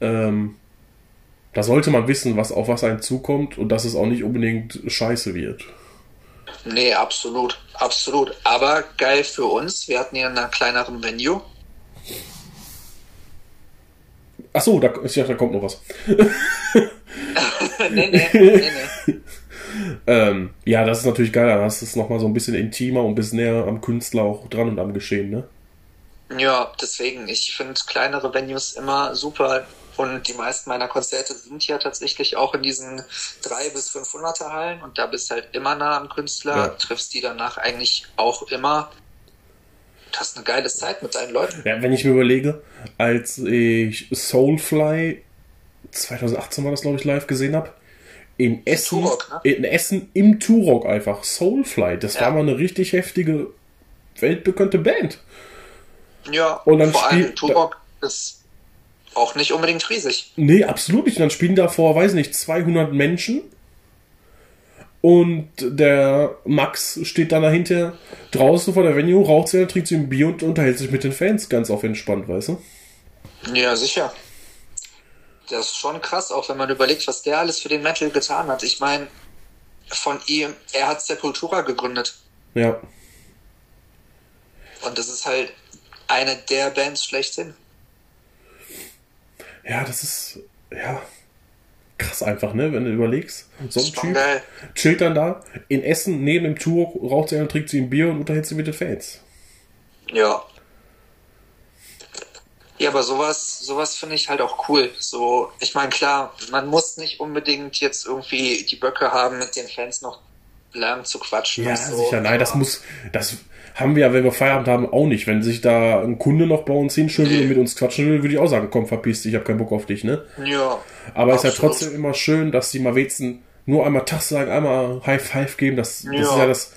[SPEAKER 1] Ähm, da sollte man wissen, was auf was einen zukommt und dass es auch nicht unbedingt scheiße wird.
[SPEAKER 2] Nee, absolut, absolut. Aber geil für uns. Wir hatten hier in einer kleineren Venue.
[SPEAKER 1] Ach so, da, ich dachte, da kommt noch was.
[SPEAKER 2] nee, nee, nee, nee.
[SPEAKER 1] Ähm, ja, das ist natürlich geil, dann hast du es nochmal so ein bisschen intimer und bist näher am Künstler auch dran und am Geschehen, ne?
[SPEAKER 2] Ja, deswegen, ich finde kleinere Venues immer super. Und die meisten meiner Konzerte sind ja tatsächlich auch in diesen 3 bis 500er Hallen und da bist halt immer nah am Künstler,
[SPEAKER 1] Ja.
[SPEAKER 2] triffst die danach eigentlich auch immer. Du hast eine geile Zeit mit deinen Leuten.
[SPEAKER 1] Ja, wenn ich mir überlege, als ich Soulfly 2018 war das, glaube ich, live gesehen habe, in Essen,
[SPEAKER 2] Turok, ne?
[SPEAKER 1] in Essen im Turok einfach, Soulfly, das
[SPEAKER 2] Ja.
[SPEAKER 1] war mal eine richtig heftige, weltbekannte Band.
[SPEAKER 2] Ja,
[SPEAKER 1] Und dann
[SPEAKER 2] vor allem Turok ist auch nicht unbedingt riesig.
[SPEAKER 1] Nee, absolut nicht. Und dann spielen da vor, weiß nicht, 200 Menschen. Und der Max steht dann dahinter draußen vor der Venue, raucht sich, trinkt sich ein Bier und unterhält sich mit den Fans ganz auf entspannt, weißt du?
[SPEAKER 2] Ja, sicher. Das ist schon krass, auch wenn man überlegt, was der alles für den Metal getan hat. Ich meine, von ihm, er hat Sepultura gegründet.
[SPEAKER 1] Ja.
[SPEAKER 2] Und das ist halt eine der Bands schlechthin.
[SPEAKER 1] Ja, das ist, ja, krass einfach, ne, wenn du überlegst. So ein Typ
[SPEAKER 2] geil.
[SPEAKER 1] chillt dann da in Essen neben dem Tour, raucht sich und trinkt sich ein Bier und unterhält sich mit den Fans.
[SPEAKER 2] Ja. Ja, aber sowas, sowas finde ich halt auch cool. So, ich meine, klar, man muss nicht unbedingt jetzt irgendwie die Böcke haben, mit den Fans noch lang zu quatschen.
[SPEAKER 1] Ja,
[SPEAKER 2] so.
[SPEAKER 1] sicher, nein, das muss, das haben wir ja, wenn wir Feierabend haben, auch nicht. Wenn sich da ein Kunde noch bei uns hinstellen will und mit uns quatschen will, würde ich auch sagen, komm, verpiss dich, ich habe keinen Bock auf dich, ne?
[SPEAKER 2] Ja.
[SPEAKER 1] Aber es ist ja trotzdem immer schön, dass die wenigstens nur einmal Tag sagen, einmal High Five geben. Das, das
[SPEAKER 2] Ja.
[SPEAKER 1] ist ja das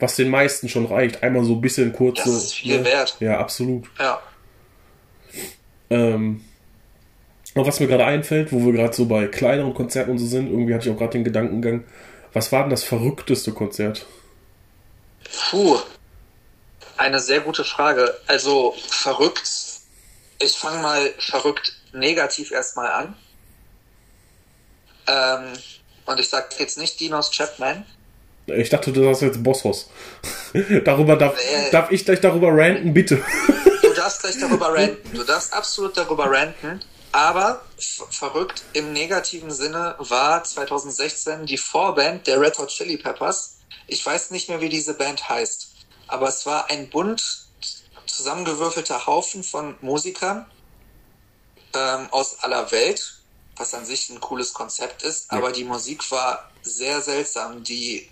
[SPEAKER 1] was den meisten schon reicht. Einmal so ein bisschen kurz
[SPEAKER 2] Das
[SPEAKER 1] so.
[SPEAKER 2] ist viel
[SPEAKER 1] ne?
[SPEAKER 2] wert.
[SPEAKER 1] Ja, absolut.
[SPEAKER 2] Ja.
[SPEAKER 1] Ähm, und was mir gerade einfällt, wo wir gerade so bei kleineren Konzerten und so sind, irgendwie hatte ich auch gerade den Gedankengang, was war denn das verrückteste Konzert?
[SPEAKER 2] Puh. Eine sehr gute Frage. Also verrückt. Ich fange mal verrückt negativ erstmal an. Ähm, und ich sage jetzt nicht Dinos Chapman.
[SPEAKER 1] Ich dachte, du sagst jetzt Bossos. darüber darf,
[SPEAKER 2] Nee.
[SPEAKER 1] darf ich gleich darüber ranten, bitte.
[SPEAKER 2] Du darfst gleich darüber ranten. Du darfst absolut darüber ranten. Aber verrückt im negativen Sinne war 2016 die Vorband der Red Hot Chili Peppers. Ich weiß nicht mehr, wie diese Band heißt. Aber es war ein bunt zusammengewürfelter Haufen von Musikern ähm, aus aller Welt, was an sich ein cooles Konzept ist. Aber die Musik war sehr seltsam. Die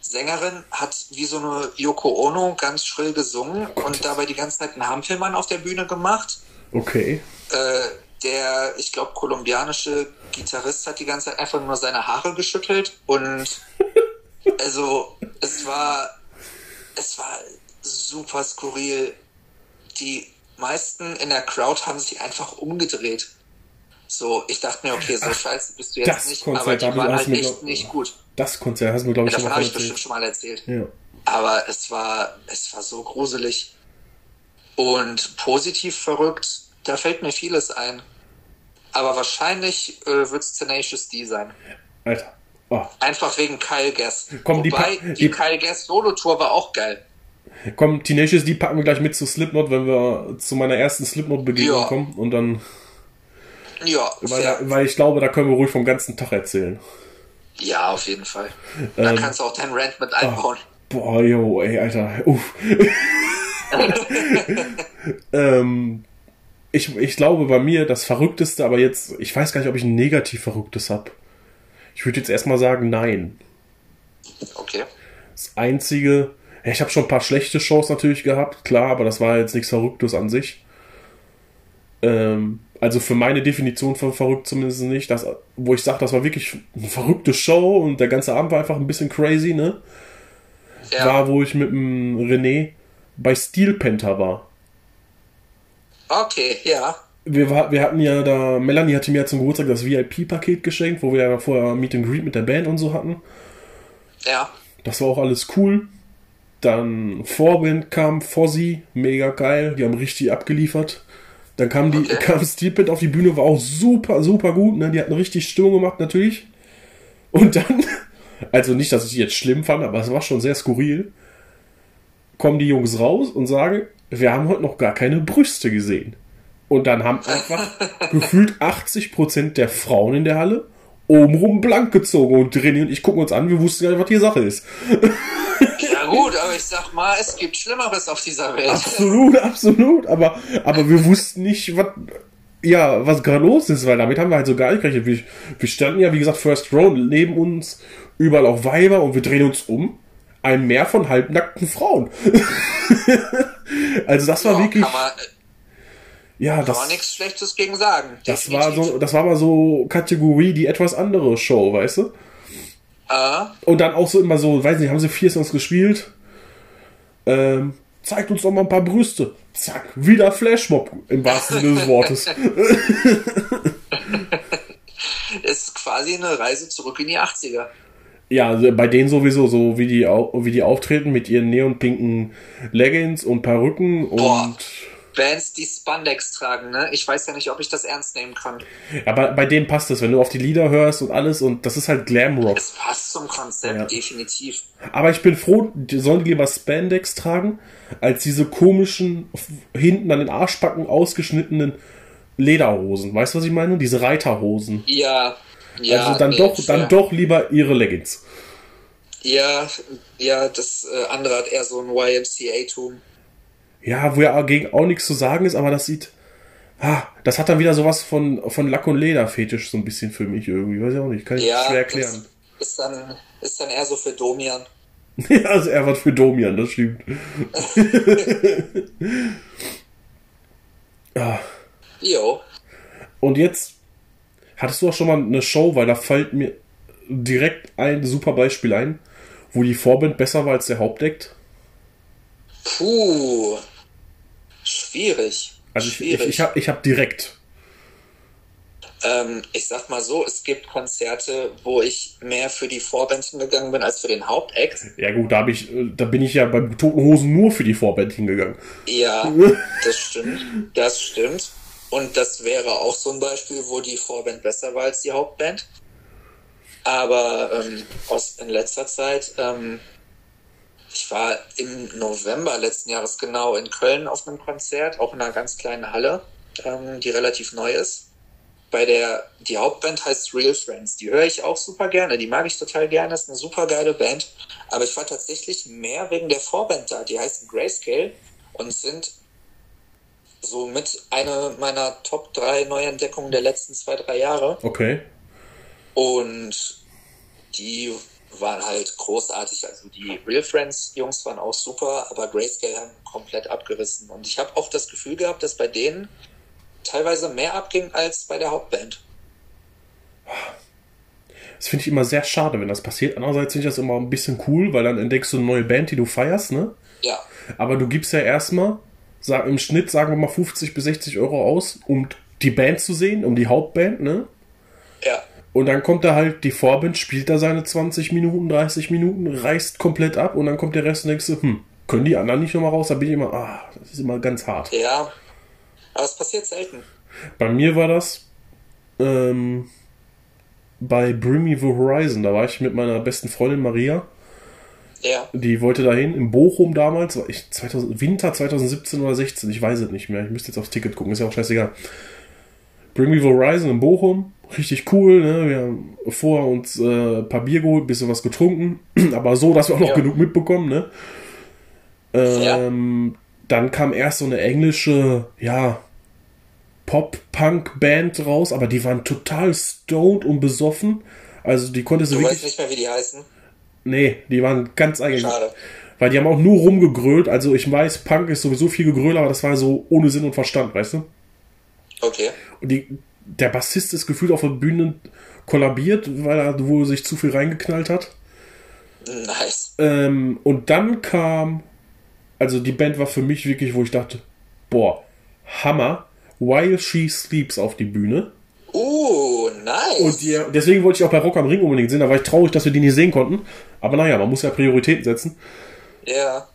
[SPEAKER 2] Sängerin hat wie so eine Yoko Ono ganz schrill gesungen und dabei die ganze Zeit einen Hampelmann auf der Bühne gemacht.
[SPEAKER 1] Okay.
[SPEAKER 2] Äh, der, ich glaube, kolumbianische Gitarrist hat die ganze Zeit einfach nur seine Haare geschüttelt und also es war es war super skurril. Die meisten in der Crowd haben sich einfach umgedreht. So, ich dachte mir, okay, so scheiße bist du jetzt
[SPEAKER 1] das
[SPEAKER 2] nicht,
[SPEAKER 1] Konzert
[SPEAKER 2] aber die waren halt echt nicht gut.
[SPEAKER 1] Das Konzert hast du mir, glaube ich,
[SPEAKER 2] Ja,
[SPEAKER 1] schon
[SPEAKER 2] davon
[SPEAKER 1] mal
[SPEAKER 2] habe ich bestimmt
[SPEAKER 1] erzählt.
[SPEAKER 2] schon mal erzählt.
[SPEAKER 1] Ja.
[SPEAKER 2] Aber es war, es war so gruselig. Und positiv verrückt, da fällt mir vieles ein. Aber wahrscheinlich äh, wird es Tenacious D sein.
[SPEAKER 1] Alter. Oh.
[SPEAKER 2] Einfach wegen Kyle Guess.
[SPEAKER 1] Komm, die
[SPEAKER 2] Wobei, die,
[SPEAKER 1] die-
[SPEAKER 2] Kyle Guess Solo-Tour war auch geil.
[SPEAKER 1] Komm, Tenacious, die packen wir gleich mit zu Slipknot, wenn wir zu meiner ersten Slipknot-Begegnung
[SPEAKER 2] Ja.
[SPEAKER 1] kommen. Und dann,
[SPEAKER 2] Ja,
[SPEAKER 1] weil, da, weil ich glaube, da können wir ruhig vom ganzen Tag erzählen.
[SPEAKER 2] ja, auf jeden Fall. Da
[SPEAKER 1] Ähm,
[SPEAKER 2] kannst du auch deinen Rant mit einbauen.
[SPEAKER 1] Boah, yo, ey, Alter. Uff. ähm, ich, ich glaube bei mir das Verrückteste, aber jetzt, ich weiß gar nicht, ob ich ein negativ Verrücktes hab. Ich würde jetzt erstmal sagen, nein.
[SPEAKER 2] Okay.
[SPEAKER 1] Das einzige, ich habe schon ein paar schlechte Shows natürlich gehabt, klar, aber das war jetzt nichts Verrücktes an sich. Ähm, also für meine Definition von verrückt zumindest nicht, das, wo ich sage, das war wirklich eine verrückte Show und der ganze Abend war einfach ein bisschen crazy, ne?
[SPEAKER 2] Ja.
[SPEAKER 1] War, wo ich mit dem René bei Steel Panther war.
[SPEAKER 2] Okay, ja.
[SPEAKER 1] Wir, war, wir hatten ja da, Melanie hatte mir ja zum Geburtstag das VIP-Paket geschenkt, wo wir ja vorher Meet and Greet mit der Band und so hatten.
[SPEAKER 2] Ja.
[SPEAKER 1] Das war auch alles cool. Dann Vorband kam Fozzy, mega geil, die haben richtig abgeliefert. Dann kam die
[SPEAKER 2] Okay.
[SPEAKER 1] kam Steelband auf die Bühne, war auch super, super gut, ne? Die hatten richtig Stimmung gemacht, natürlich. Und dann, also nicht, dass ich die jetzt schlimm fand, aber es war schon sehr skurril. Kommen die Jungs raus und sagen, wir haben heute noch gar keine Brüste gesehen. Und dann haben einfach gefühlt 80% der Frauen in der Halle obenrum blank gezogen und René und ich gucken uns an, wir wussten gar nicht, was die Sache ist.
[SPEAKER 2] Ja gut, aber ich sag mal, es gibt Schlimmeres auf dieser Welt.
[SPEAKER 1] Absolut, absolut. Aber, aber wir wussten nicht, was, ja, was gerade los ist, weil damit haben wir halt so gar nicht gerechnet. Wir, wir standen ja, wie gesagt, First Row, neben uns überall auch Weiber und wir drehen uns um. Ein Meer von halbnackten Frauen. also das war
[SPEAKER 2] Ja,
[SPEAKER 1] wirklich,
[SPEAKER 2] Kann man,
[SPEAKER 1] ja,
[SPEAKER 2] kann man
[SPEAKER 1] das,
[SPEAKER 2] nichts Schlechtes gegen sagen.
[SPEAKER 1] das war so, das war mal so Kategorie die etwas andere Show, weißt du?
[SPEAKER 2] Äh,
[SPEAKER 1] Und dann auch so immer so, weiß nicht, haben sie vier Songs gespielt. Ähm, zeigt uns doch mal ein paar Brüste. Zack, wieder Flashmob im wahrsten Sinne des Wortes.
[SPEAKER 2] ist quasi eine Reise zurück in die 80er.
[SPEAKER 1] Ja, also bei denen sowieso, so wie die, wie die auftreten mit ihren neonpinken Leggings und Perücken und.
[SPEAKER 2] Boah. Bands, die Spandex tragen, ne? Ich weiß ja nicht, ob ich das ernst nehmen kann.
[SPEAKER 1] Ja, bei, denen passt es, wenn du auf die Lieder hörst und alles und das ist halt Glamrock.
[SPEAKER 2] Es passt zum Konzept,
[SPEAKER 1] Ja.
[SPEAKER 2] definitiv.
[SPEAKER 1] Aber ich bin froh, die sollen die lieber Spandex tragen, als diese komischen, hinten an den Arschbacken ausgeschnittenen Lederhosen. Weißt du, was ich meine? Diese Reiterhosen.
[SPEAKER 2] Ja, ja.
[SPEAKER 1] also dann
[SPEAKER 2] nee,
[SPEAKER 1] doch, dann doch lieber ihre Leggings.
[SPEAKER 2] Ja, ja, das äh, andere hat eher so ein YMCA-Tum.
[SPEAKER 1] Ja, wo ja gegen auch nichts zu sagen ist, aber das sieht. Ah, das hat dann wieder sowas von, von Lack- und Leder-Fetisch so ein bisschen für mich irgendwie. Weiß ich auch nicht. Kann ich
[SPEAKER 2] Ja,
[SPEAKER 1] schwer erklären.
[SPEAKER 2] das ist dann, ist dann eher so für Domian.
[SPEAKER 1] Ja, also er wird für Domian, das stimmt. ah.
[SPEAKER 2] Jo.
[SPEAKER 1] Und jetzt hattest du auch schon mal eine Show, weil da fällt mir direkt ein super Beispiel ein, wo die Vorband besser war als der Hauptakt?
[SPEAKER 2] Puh. Schwierig.
[SPEAKER 1] Also ich,
[SPEAKER 2] Schwierig.
[SPEAKER 1] ich, ich habe ich hab direkt.
[SPEAKER 2] Ähm, ich sag mal so, es gibt Konzerte, wo ich mehr für die Vorband hingegangen bin als für den Hauptact.
[SPEAKER 1] Ja gut, da, ich, da bin ich ja beim Toten Hosen nur für die Vorband hingegangen.
[SPEAKER 2] Ja, das stimmt. Das stimmt. Und das wäre auch so ein Beispiel, wo die Vorband besser war als die Hauptband. Aber ähm, aus, in letzter Zeit, ähm, ich war im November letzten Jahres genau in Köln auf einem Konzert, auch in einer ganz kleinen Halle, ähm, die relativ neu ist. Bei der, die Hauptband heißt Real Friends. Die höre ich auch super gerne. Die mag ich total gerne. Ist eine super geile Band. Aber ich war tatsächlich mehr wegen der Vorband da. Die heißen Grayscale und sind so mit einer meiner Top 3 Neuentdeckungen der letzten zwei, drei Jahre.
[SPEAKER 1] Okay.
[SPEAKER 2] Und die waren halt großartig. Also die Real Friends Jungs waren auch super, aber Grayscale haben komplett abgerissen. Und ich habe auch das Gefühl gehabt, dass bei denen teilweise mehr abging als bei der Hauptband.
[SPEAKER 1] Das finde ich immer sehr schade, wenn das passiert. Andererseits finde ich das immer ein bisschen cool, weil dann entdeckst du eine neue Band, die du feierst, ne?
[SPEAKER 2] Ja,
[SPEAKER 1] Aber du gibst ja erstmal, im Schnitt sagen wir mal 50 bis 60 Euro aus, um die Band zu sehen, um die Hauptband, ne?
[SPEAKER 2] ja,
[SPEAKER 1] Und dann kommt da halt die Vorband, spielt da seine 20 Minuten, 30 Minuten, reißt komplett ab und dann kommt der Rest und denkst du, hm, können die anderen nicht nochmal raus? Da bin ich immer, ah, das ist immer ganz hart.
[SPEAKER 2] ja. Aber es passiert selten.
[SPEAKER 1] Bei mir war das ähm, bei Bring Me the Horizon. Da war ich mit meiner besten Freundin Maria.
[SPEAKER 2] Ja,
[SPEAKER 1] Die wollte dahin, in Bochum damals, ich 2000, Winter 2017 oder 16, ich weiß es nicht mehr. Ich müsste jetzt aufs Ticket gucken, ist ja auch scheißegal. Bring Me the Horizon in Bochum, richtig cool, ne? Wir haben vorher uns äh, ein paar Bier geholt, bisschen was getrunken, aber so, dass wir auch noch
[SPEAKER 2] Ja.
[SPEAKER 1] genug mitbekommen, ne? Ähm, Dann kam erst so eine englische, ja, Pop-Punk-Band raus, aber die waren total stoned und besoffen. Also die konntest du
[SPEAKER 2] du
[SPEAKER 1] wirklich.
[SPEAKER 2] weißt nicht mehr, wie die heißen.
[SPEAKER 1] Nee, die waren ganz eigentlich.
[SPEAKER 2] Schade.
[SPEAKER 1] Weil die haben auch nur rumgegrölt. Also ich weiß, Punk ist sowieso viel gegrölt, aber das war so ohne Sinn und Verstand, weißt du?
[SPEAKER 2] Okay.
[SPEAKER 1] Und die, der Bassist ist gefühlt auf der Bühne kollabiert, weil er wohl sich zu viel reingeknallt hat.
[SPEAKER 2] Nice.
[SPEAKER 1] Ähm, und dann kam, also die Band war für mich wirklich, wo ich dachte, boah, Hammer, While She Sleeps auf die Bühne.
[SPEAKER 2] Uh, nice.
[SPEAKER 1] Und die, deswegen wollte ich auch bei Rock am Ring unbedingt sehen, da war ich traurig, dass wir die nicht sehen konnten. Aber naja, man muss ja Prioritäten setzen.
[SPEAKER 2] ja.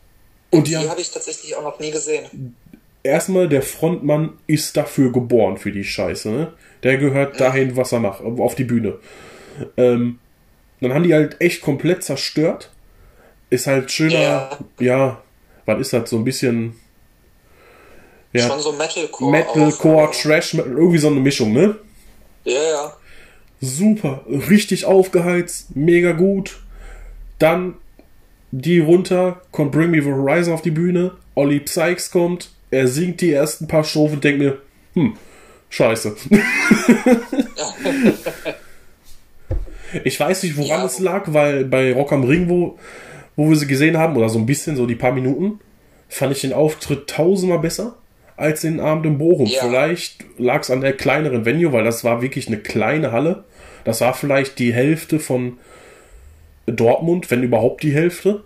[SPEAKER 1] Und die
[SPEAKER 2] Die habe ich tatsächlich auch noch nie gesehen.
[SPEAKER 1] erstmal, der Frontmann ist dafür geboren für die Scheiße, ne? Der gehört dahin, was er macht, auf die Bühne. Ähm, dann haben die halt echt komplett zerstört. Ist halt schöner, ja,
[SPEAKER 2] Ja.
[SPEAKER 1] was ist das? So ein bisschen Ja.
[SPEAKER 2] Schon so Metalcore.
[SPEAKER 1] Metalcore,
[SPEAKER 2] auch.
[SPEAKER 1] Trash, Metal, irgendwie so eine Mischung, ne?
[SPEAKER 2] Ja, ja.
[SPEAKER 1] Super, richtig aufgeheizt, mega gut. Dann die runter, kommt Bring Me the Horizon auf die Bühne, Olli Sykes kommt, er singt die ersten paar Strophen, denkt mir, hm, scheiße. ich weiß nicht, woran
[SPEAKER 2] Ja.
[SPEAKER 1] es lag, weil bei Rock am Ring, wo, wo wir sie gesehen haben, oder so ein bisschen, so die paar Minuten, fand ich den Auftritt tausendmal besser als den Abend in Bochum.
[SPEAKER 2] Ja.
[SPEAKER 1] Vielleicht lag es an der kleineren Venue, weil das war wirklich eine kleine Halle. Das war vielleicht die Hälfte von Dortmund, wenn überhaupt die Hälfte,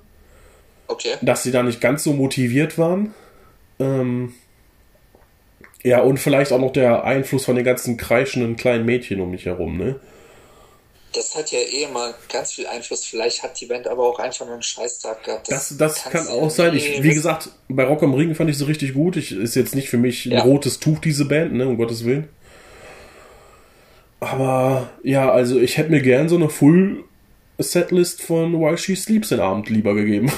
[SPEAKER 2] Okay.
[SPEAKER 1] dass sie da nicht ganz so motiviert waren. Ähm, ja, und vielleicht auch noch der Einfluss von den ganzen kreischenden kleinen Mädchen um mich herum, ne?
[SPEAKER 2] Das hat ja eh immer ganz viel Einfluss. Vielleicht hat die Band aber auch einfach nur einen Scheißtag gehabt.
[SPEAKER 1] Das, das kann
[SPEAKER 2] kannst du
[SPEAKER 1] auch sein. Ich, wie gesagt, bei Rock am Ring fand ich sie richtig gut. Ich, ist jetzt nicht für mich ein
[SPEAKER 2] Ja.
[SPEAKER 1] rotes Tuch, diese Band, ne, um Gottes Willen. Aber ja, also ich hätte mir gern so eine Full Setlist von While She Sleeps den Abend lieber gegeben.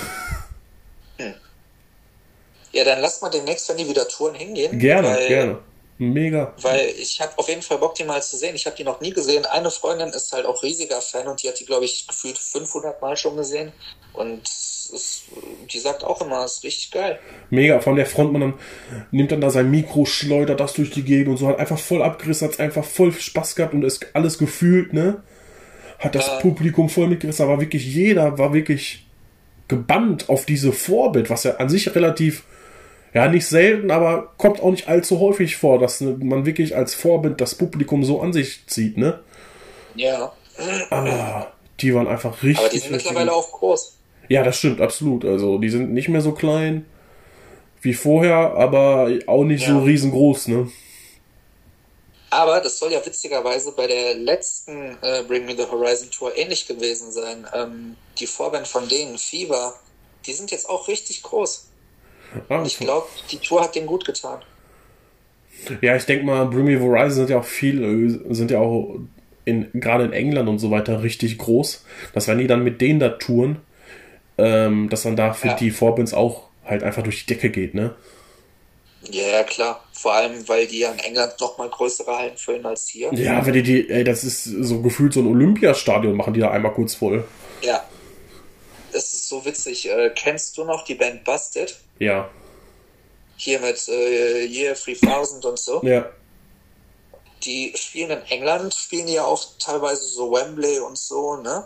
[SPEAKER 2] Ja, dann lass mal demnächst, wenn die wieder touren, hingehen.
[SPEAKER 1] gerne, gerne. Mega.
[SPEAKER 2] Weil ich habe auf jeden Fall Bock, die mal zu sehen. Ich habe die noch nie gesehen. Eine Freundin ist halt auch riesiger Fan und die hat die, glaube ich, gefühlt 500 Mal schon gesehen. Und ist, die sagt auch immer, es ist richtig geil.
[SPEAKER 1] Mega. Von der Frontmann dann nimmt dann da sein Mikro, schleudert das durch die Gegend und so, hat einfach voll abgerissen, hat einfach voll Spaß gehabt und ist alles gefühlt, ne? Hat das
[SPEAKER 2] Ja.
[SPEAKER 1] Publikum voll mitgerissen, aber wirklich jeder war wirklich gebannt auf diese Vorbild, was ja an sich relativ, ja, nicht selten, aber kommt auch nicht allzu häufig vor, dass ne, man wirklich als Vorbild das Publikum so an sich zieht, ne?
[SPEAKER 2] Ja.
[SPEAKER 1] Ah, die waren einfach richtig.
[SPEAKER 2] Aber die sind mittlerweile auch groß.
[SPEAKER 1] Ja, das stimmt, absolut. Also, die sind nicht mehr so klein wie vorher, aber auch nicht
[SPEAKER 2] Ja.
[SPEAKER 1] so riesengroß, ne?
[SPEAKER 2] Aber das soll ja witzigerweise bei der letzten äh, Bring Me the Horizon Tour ähnlich gewesen sein. Ähm, die Vorband von denen, Fever, die sind jetzt auch richtig groß.
[SPEAKER 1] Ah,
[SPEAKER 2] Ich glaube, die Tour hat denen gut getan.
[SPEAKER 1] Ja, ich denke mal, Bring Me Horizon sind ja auch viel, äh, sind ja auch in, gerade in England und so weiter richtig groß. Dass wenn die dann mit denen da touren, ähm, dass dann da für
[SPEAKER 2] Ja.
[SPEAKER 1] die Vorbands auch halt einfach durch die Decke geht, ne?
[SPEAKER 2] Ja, klar. Vor allem, weil die ja in England noch mal größere Hallen füllen als hier.
[SPEAKER 1] Ja, wenn die die, ey, das ist so gefühlt so ein Olympiastadion, machen die da einmal kurz voll.
[SPEAKER 2] Ja. Das ist so witzig. Äh, kennst du noch die Band Busted?
[SPEAKER 1] Ja.
[SPEAKER 2] Hier mit äh, Year 3000 und so.
[SPEAKER 1] Ja.
[SPEAKER 2] Die spielen in England, spielen ja auch teilweise so Wembley und so, ne?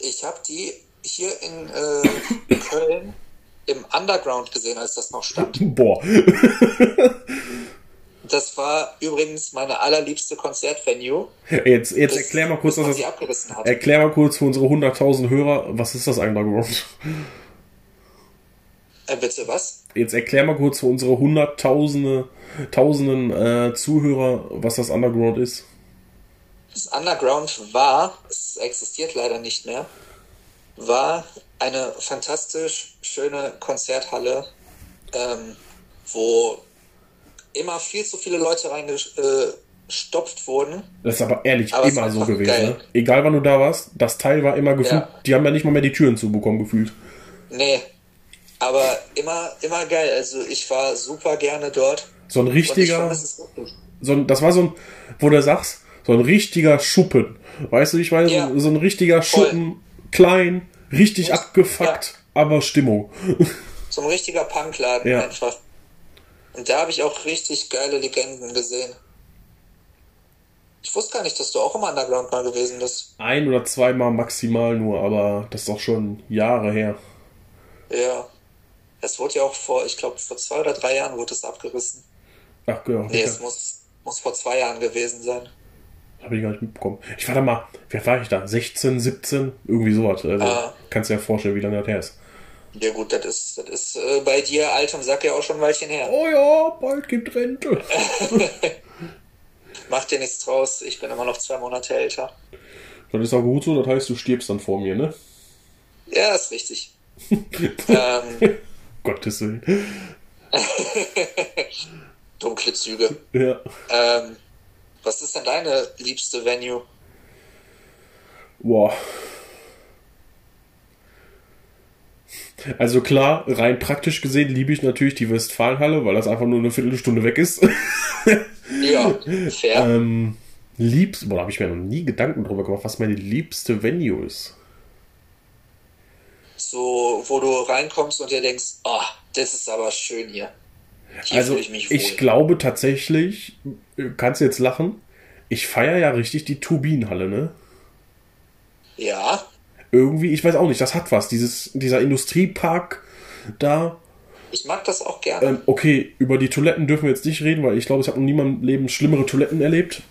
[SPEAKER 2] Ich habe die hier in äh, Köln im Underground gesehen, als das noch stand.
[SPEAKER 1] Boah.
[SPEAKER 2] Das war übrigens meine allerliebste Konzertvenue,
[SPEAKER 1] Jetzt, jetzt
[SPEAKER 2] bis,
[SPEAKER 1] erklär mal kurz, was
[SPEAKER 2] sie
[SPEAKER 1] das,
[SPEAKER 2] abgerissen hat.
[SPEAKER 1] erklär mal kurz für unsere 100.000 Hörer, was ist das Underground?
[SPEAKER 2] Äh, bitte was?
[SPEAKER 1] Jetzt erklär mal kurz für unsere Hunderttausende, Tausenden äh, Zuhörer, was das Underground ist.
[SPEAKER 2] Das Underground war, es existiert leider nicht mehr, war eine fantastisch schöne Konzerthalle, ähm, wo immer viel zu viele Leute reingestopft wurden.
[SPEAKER 1] Das ist aber ehrlich
[SPEAKER 2] Aber
[SPEAKER 1] immer so gewesen.
[SPEAKER 2] geil.
[SPEAKER 1] Ne? Egal wann du da warst, das Teil war immer gefühlt,
[SPEAKER 2] Ja.
[SPEAKER 1] die haben ja nicht mal mehr die Türen zubekommen gefühlt.
[SPEAKER 2] Nee, aber immer, immer geil. Also ich war super gerne dort.
[SPEAKER 1] So ein richtiger,
[SPEAKER 2] fand,
[SPEAKER 1] so ein, das war so ein, wo du sagst, so ein richtiger Schuppen. Weißt du, ich meine,
[SPEAKER 2] Ja.
[SPEAKER 1] so, so ein richtiger
[SPEAKER 2] Voll.
[SPEAKER 1] Schuppen, klein, richtig
[SPEAKER 2] Muss-
[SPEAKER 1] abgefuckt, aber Stimmung.
[SPEAKER 2] So ein richtiger Punkladen
[SPEAKER 1] Ja.
[SPEAKER 2] einfach. Und da habe ich auch richtig geile Legenden gesehen. Ich wusste gar nicht, dass du auch im Underground mal gewesen bist.
[SPEAKER 1] Ein oder zweimal maximal nur, aber das ist auch schon Jahre her.
[SPEAKER 2] Ja. Es wurde ja auch vor, ich glaube, vor zwei oder drei Jahren wurde es abgerissen.
[SPEAKER 1] Ach, ja,
[SPEAKER 2] Nee,
[SPEAKER 1] ja.
[SPEAKER 2] es muss, muss vor zwei Jahren gewesen sein.
[SPEAKER 1] Habe ich gar nicht mitbekommen. Ich war da mal, wer war ich da? 16, 17? Irgendwie sowas. Also,
[SPEAKER 2] Ah.
[SPEAKER 1] Kannst dir ja vorstellen, wie lange das her ist.
[SPEAKER 2] Ja gut, das ist, das ist äh, bei dir altem Sack ja auch schon ein Weilchen her.
[SPEAKER 1] Oh ja, bald gibt Rente.
[SPEAKER 2] Macht dir nichts draus, ich bin immer noch zwei Monate älter.
[SPEAKER 1] Das ist auch gut so, das heißt, du stirbst dann vor mir, ne?
[SPEAKER 2] Ja, ist richtig. ähm,
[SPEAKER 1] Gottes Willen.
[SPEAKER 2] dunkle Züge.
[SPEAKER 1] Ja.
[SPEAKER 2] Ähm, was ist denn deine liebste Venue?
[SPEAKER 1] Boah. Also klar, rein praktisch gesehen liebe ich natürlich die Westfalenhalle, weil das einfach nur eine Viertelstunde weg ist.
[SPEAKER 2] Ja, fair.
[SPEAKER 1] ähm, liebst, boah, da habe ich mir noch nie Gedanken drüber gemacht, was meine liebste Venue ist.
[SPEAKER 2] so, wo du reinkommst und dir denkst, oh, das ist aber schön hier. Hier
[SPEAKER 1] also
[SPEAKER 2] ich
[SPEAKER 1] ich glaube tatsächlich, kannst du jetzt lachen, ich feiere ja richtig die Turbinenhalle, ne?
[SPEAKER 2] ja,
[SPEAKER 1] Irgendwie, ich weiß auch nicht, das hat was. Dieses, dieser Industriepark da.
[SPEAKER 2] ich mag das auch gerne.
[SPEAKER 1] Ähm, okay, über die Toiletten dürfen wir jetzt nicht reden, weil ich glaube, ich habe noch nie in meinem Leben schlimmere Toiletten erlebt.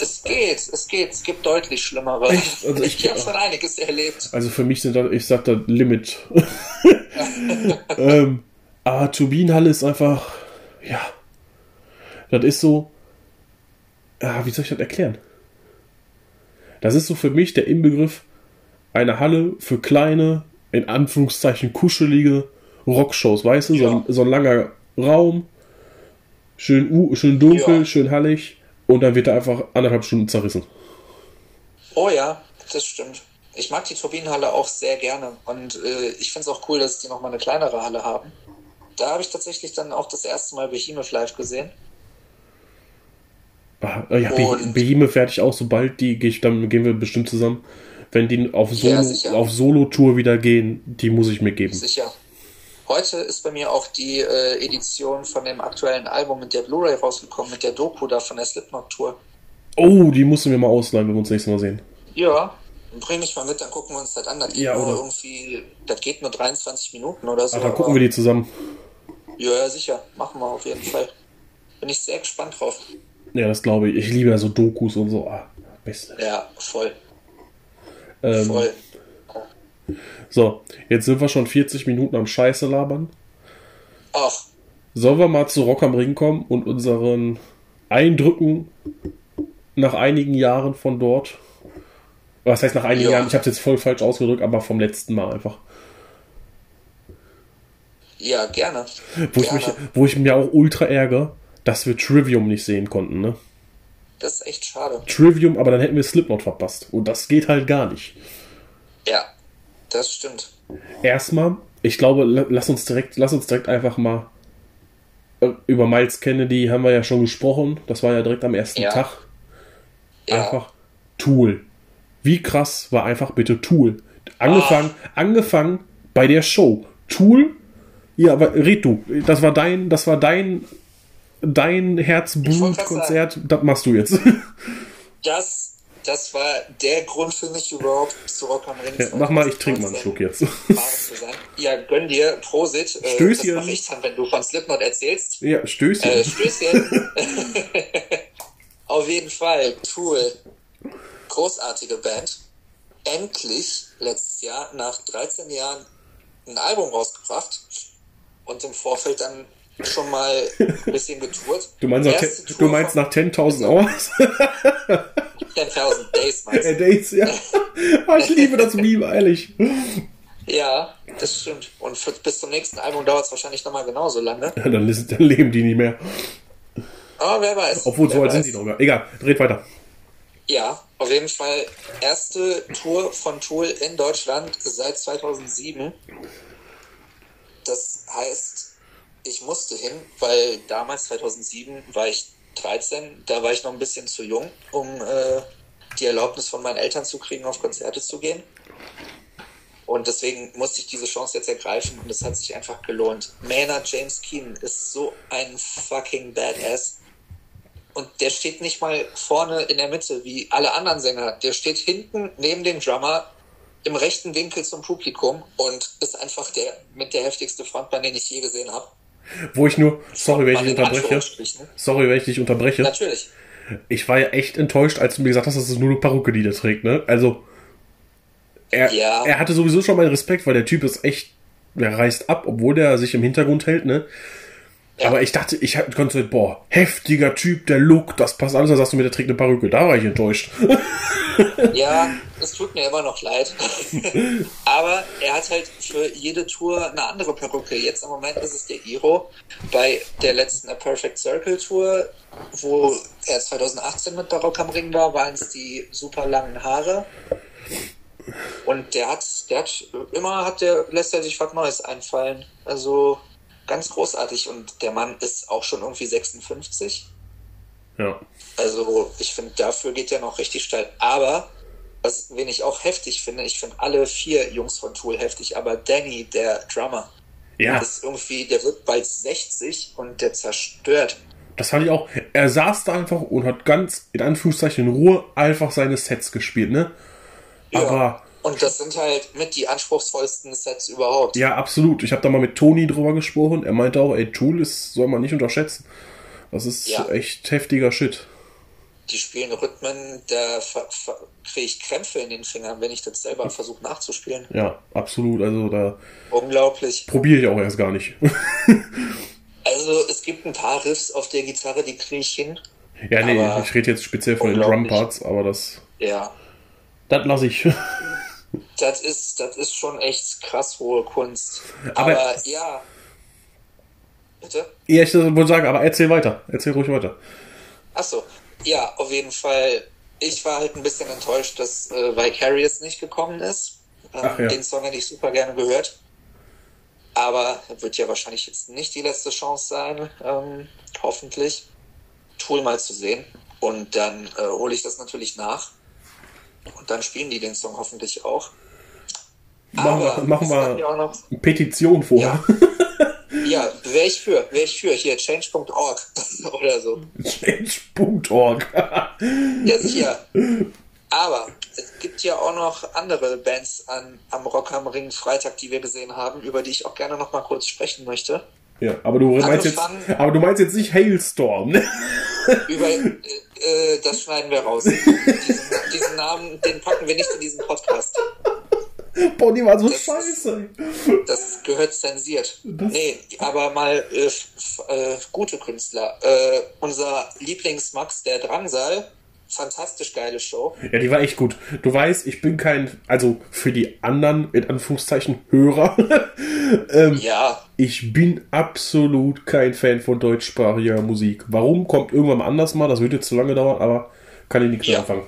[SPEAKER 2] es geht, es geht, es gibt deutlich schlimmere.
[SPEAKER 1] Echt? Also ich-
[SPEAKER 2] ich habe schon einiges erlebt.
[SPEAKER 1] Also für mich sind da, ich sag da Limit. ähm, aber Turbinenhalle ist einfach, ja, das ist so, ah, wie soll ich das erklären? Das ist so für mich der Inbegriff einer Halle für kleine, in Anführungszeichen kuschelige Rockshows, weißt du? So,
[SPEAKER 2] Ja.
[SPEAKER 1] ein, so ein langer Raum, schön, schön dunkel,
[SPEAKER 2] Ja.
[SPEAKER 1] schön hallig und dann wird er einfach anderthalb Stunden zerrissen.
[SPEAKER 2] Oh ja, das stimmt. Ich mag die Turbinenhalle auch sehr gerne und äh, ich finde es auch cool, dass die nochmal eine kleinere Halle haben. Da habe ich tatsächlich dann auch das erste Mal Behemoth live gesehen.
[SPEAKER 1] Ah, ja, Behemoth werde ich auch, sobald die, ich, dann gehen wir bestimmt zusammen. Wenn die auf Solo,
[SPEAKER 2] Ja,
[SPEAKER 1] auf Solo-Tour wieder gehen, die muss ich mir geben.
[SPEAKER 2] Sicher. Heute ist bei mir auch die äh, Edition von dem aktuellen Album mit der Blu-ray rausgekommen, mit der Doku da von der Slipknot-Tour.
[SPEAKER 1] Oh, die musst du mir mal ausleihen, wenn wir uns nächstes Mal sehen.
[SPEAKER 2] Ja, bring mich mal mit, dann gucken wir uns das an. Das geht
[SPEAKER 1] Ja,
[SPEAKER 2] nur
[SPEAKER 1] oder?
[SPEAKER 2] irgendwie, das geht nur 23 Minuten oder so.
[SPEAKER 1] Ach, dann gucken wir die zusammen.
[SPEAKER 2] Ja, ja, sicher. Machen wir auf jeden Fall. Bin ich sehr gespannt drauf.
[SPEAKER 1] Ja, das glaube ich. Ich liebe ja so Dokus und so. Ah, beste.
[SPEAKER 2] Ja, voll.
[SPEAKER 1] Ähm,
[SPEAKER 2] Voll.
[SPEAKER 1] So, jetzt sind wir schon 40 Minuten am Scheiße labern.
[SPEAKER 2] Ach,
[SPEAKER 1] Sollen wir mal zu Rock am Ring kommen und unseren Eindrücken nach einigen Jahren von dort. Was heißt nach einigen
[SPEAKER 2] Ja.
[SPEAKER 1] Jahren? Ich habe es jetzt voll falsch ausgedrückt, aber vom letzten Mal einfach.
[SPEAKER 2] ja, gerne.
[SPEAKER 1] Wo ich,
[SPEAKER 2] gerne.
[SPEAKER 1] mich, wo ich mir auch ultra ärgere, dass wir Trivium nicht sehen konnten, ne?
[SPEAKER 2] Das ist echt schade.
[SPEAKER 1] Trivium, aber dann hätten wir Slipknot verpasst. Und das geht halt gar nicht.
[SPEAKER 2] Ja, das stimmt.
[SPEAKER 1] Erstmal, ich glaube, la- lass uns direkt, lass uns direkt einfach mal äh, über Miles Kennedy haben wir ja schon gesprochen. Das war ja direkt am ersten
[SPEAKER 2] Ja.
[SPEAKER 1] Tag.
[SPEAKER 2] Ja,
[SPEAKER 1] Einfach Tool. Wie krass war einfach bitte Tool? Angefangen, angefangen bei der Show. Tool? Ja, aber red du. Das war dein, das war dein, dein Herzblut-Konzert. Das machst du jetzt.
[SPEAKER 2] das, das war der Grund für mich überhaupt zu Rock am Ring.
[SPEAKER 1] Ja, mach mal, ich trinke mal einen Schluck jetzt.
[SPEAKER 2] Ja, gönn dir, Prosit. Äh,
[SPEAKER 1] Stößchen.
[SPEAKER 2] Das mache ich dann, wenn du von Slipknot erzählst.
[SPEAKER 1] Ja, Stößchen.
[SPEAKER 2] Äh, Stößchen. Auf jeden Fall, Tool. Großartige Band. Endlich letztes Jahr nach 13 Jahren ein Album rausgebracht und im Vorfeld dann schon mal ein bisschen getourt.
[SPEAKER 1] Du meinst, nach, du meinst nach 10.000 Hours?
[SPEAKER 2] 10.000 Days meinst du?
[SPEAKER 1] Days, ja. Ich liebe das Meme, ehrlich.
[SPEAKER 2] Ja, das stimmt. Und für, bis zum nächsten Album dauert es wahrscheinlich nochmal genauso lange.
[SPEAKER 1] Ja, dann, ist- dann leben die nicht mehr.
[SPEAKER 2] Aber wer weiß.
[SPEAKER 1] Obwohl, so alt sind die noch. gar- Egal, dreht weiter.
[SPEAKER 2] Ja, auf jeden Fall erste Tour von Tool in Deutschland seit 2007. Das heißt, ich musste hin, weil damals 2007 war ich 13, da war ich noch ein bisschen zu jung, um äh, die Erlaubnis von meinen Eltern zu kriegen, auf Konzerte zu gehen. Und deswegen musste ich diese Chance jetzt ergreifen und es hat sich einfach gelohnt. Maynard James Keenan ist so ein fucking Badass. Und der steht nicht mal vorne in der Mitte wie alle anderen Sänger. Der steht hinten neben dem Drummer im rechten Winkel zum Publikum und ist einfach der mit der heftigste Frontmann, den ich je gesehen habe.
[SPEAKER 1] Wo ich nur, sorry, wenn ich dich unterbreche. Sorry, wenn ich dich unterbreche.
[SPEAKER 2] Natürlich.
[SPEAKER 1] Ich war ja echt enttäuscht, als du mir gesagt hast, dass es nur eine Perücke, die der trägt, ne? Also, er,
[SPEAKER 2] Ja.
[SPEAKER 1] er hatte sowieso schon meinen Respekt, weil der Typ ist echt, der reißt ab, obwohl der sich im Hintergrund hält, ne? Aber ich dachte, ich konnte, boah, heftiger Typ, der Look, das passt alles. Dann sagst du mir, der trägt eine Perücke. Da war ich enttäuscht.
[SPEAKER 2] Ja, es tut mir immer noch leid. Aber er hat halt für jede Tour eine andere Perücke. Jetzt im Moment ist es der Iro. Bei der letzten A Perfect Circle Tour, wo er 2018 mit Barock am Ring war, waren es die super langen Haare. Und der hat, der hat, immer hat der, lässt er sich was Neues einfallen. Also ganz großartig. Und der Mann ist auch schon irgendwie 56.
[SPEAKER 1] Ja.
[SPEAKER 2] Also ich finde, dafür geht er noch richtig steil. Aber, was, wen ich auch heftig finde, ich finde alle vier Jungs von Tool heftig, aber Danny, der Drummer,
[SPEAKER 1] Ja,
[SPEAKER 2] ist irgendwie, der wird bald 60 und der zerstört.
[SPEAKER 1] das fand ich auch. Er saß da einfach und hat ganz, in Anführungszeichen, in Ruhe einfach seine Sets gespielt, ne? Aber,
[SPEAKER 2] Und das sind halt mit die anspruchsvollsten Sets überhaupt.
[SPEAKER 1] ja, absolut. Ich habe da mal mit Toni drüber gesprochen. Er meinte auch, ey, Tool ist, soll man nicht unterschätzen. Das ist
[SPEAKER 2] Ja.
[SPEAKER 1] echt heftiger Shit.
[SPEAKER 2] Die spielen Rhythmen, da kriege ich Krämpfe in den Fingern, wenn ich das selber versuche nachzuspielen.
[SPEAKER 1] Ja, absolut. Also da
[SPEAKER 2] Unglaublich.
[SPEAKER 1] probiere ich auch erst gar nicht.
[SPEAKER 2] Also es gibt ein paar Riffs auf der Gitarre, die kriege ich hin.
[SPEAKER 1] ja, nee, ich rede jetzt speziell von den. Drum-Parts, aber das,
[SPEAKER 2] Ja,
[SPEAKER 1] das lasse ich.
[SPEAKER 2] Das ist, das ist schon echt krass hohe Kunst.
[SPEAKER 1] Aber-
[SPEAKER 2] Aber, ja. Bitte?
[SPEAKER 1] ja, ich wollte sagen, aber erzähl weiter. Erzähl ruhig weiter.
[SPEAKER 2] Achso. Ja, auf jeden Fall. Ich war halt ein bisschen enttäuscht, dass äh, Vicarious nicht gekommen ist. Ähm,
[SPEAKER 1] Ach ja.
[SPEAKER 2] Den Song hätte ich super gerne gehört. Aber wird ja wahrscheinlich jetzt nicht die letzte Chance sein, ähm, hoffentlich, Tool mal zu sehen. Und dann äh, hole ich das natürlich nach. Und dann spielen die den Song hoffentlich auch.
[SPEAKER 1] Machen wir, machen wir
[SPEAKER 2] ja auch noch
[SPEAKER 1] eine Petition vorher.
[SPEAKER 2] Ja, wäre ich für, wäre ich für. Hier, change.org oder so.
[SPEAKER 1] Change.org.
[SPEAKER 2] Ja, sicher. Aber es gibt ja auch noch andere Bands an, am Rock am Ring Freitag, die wir gesehen haben, über die ich auch gerne noch mal kurz sprechen möchte.
[SPEAKER 1] ja, aber du meinst jetzt, aber du meinst jetzt nicht Hailstorm, ne?
[SPEAKER 2] Über, äh, das schneiden wir raus. Diesen, diesen Namen, den packen wir nicht in diesen Podcast.
[SPEAKER 1] Boah, die war so das scheiße.
[SPEAKER 2] das gehört zensiert. Das nee, aber mal äh, äh, gute Künstler. Äh, unser Lieblingsmax, der Drangsal, fantastisch geile Show.
[SPEAKER 1] Ja, die war echt gut. Du weißt, ich bin kein, also für die anderen, in Anführungszeichen, Hörer. ähm,
[SPEAKER 2] ja.
[SPEAKER 1] Ich bin absolut kein Fan von deutschsprachiger Musik. Warum? Kommt irgendwann anders mal. Das wird jetzt zu lange dauern, aber kann ich nichts ja. anfangen.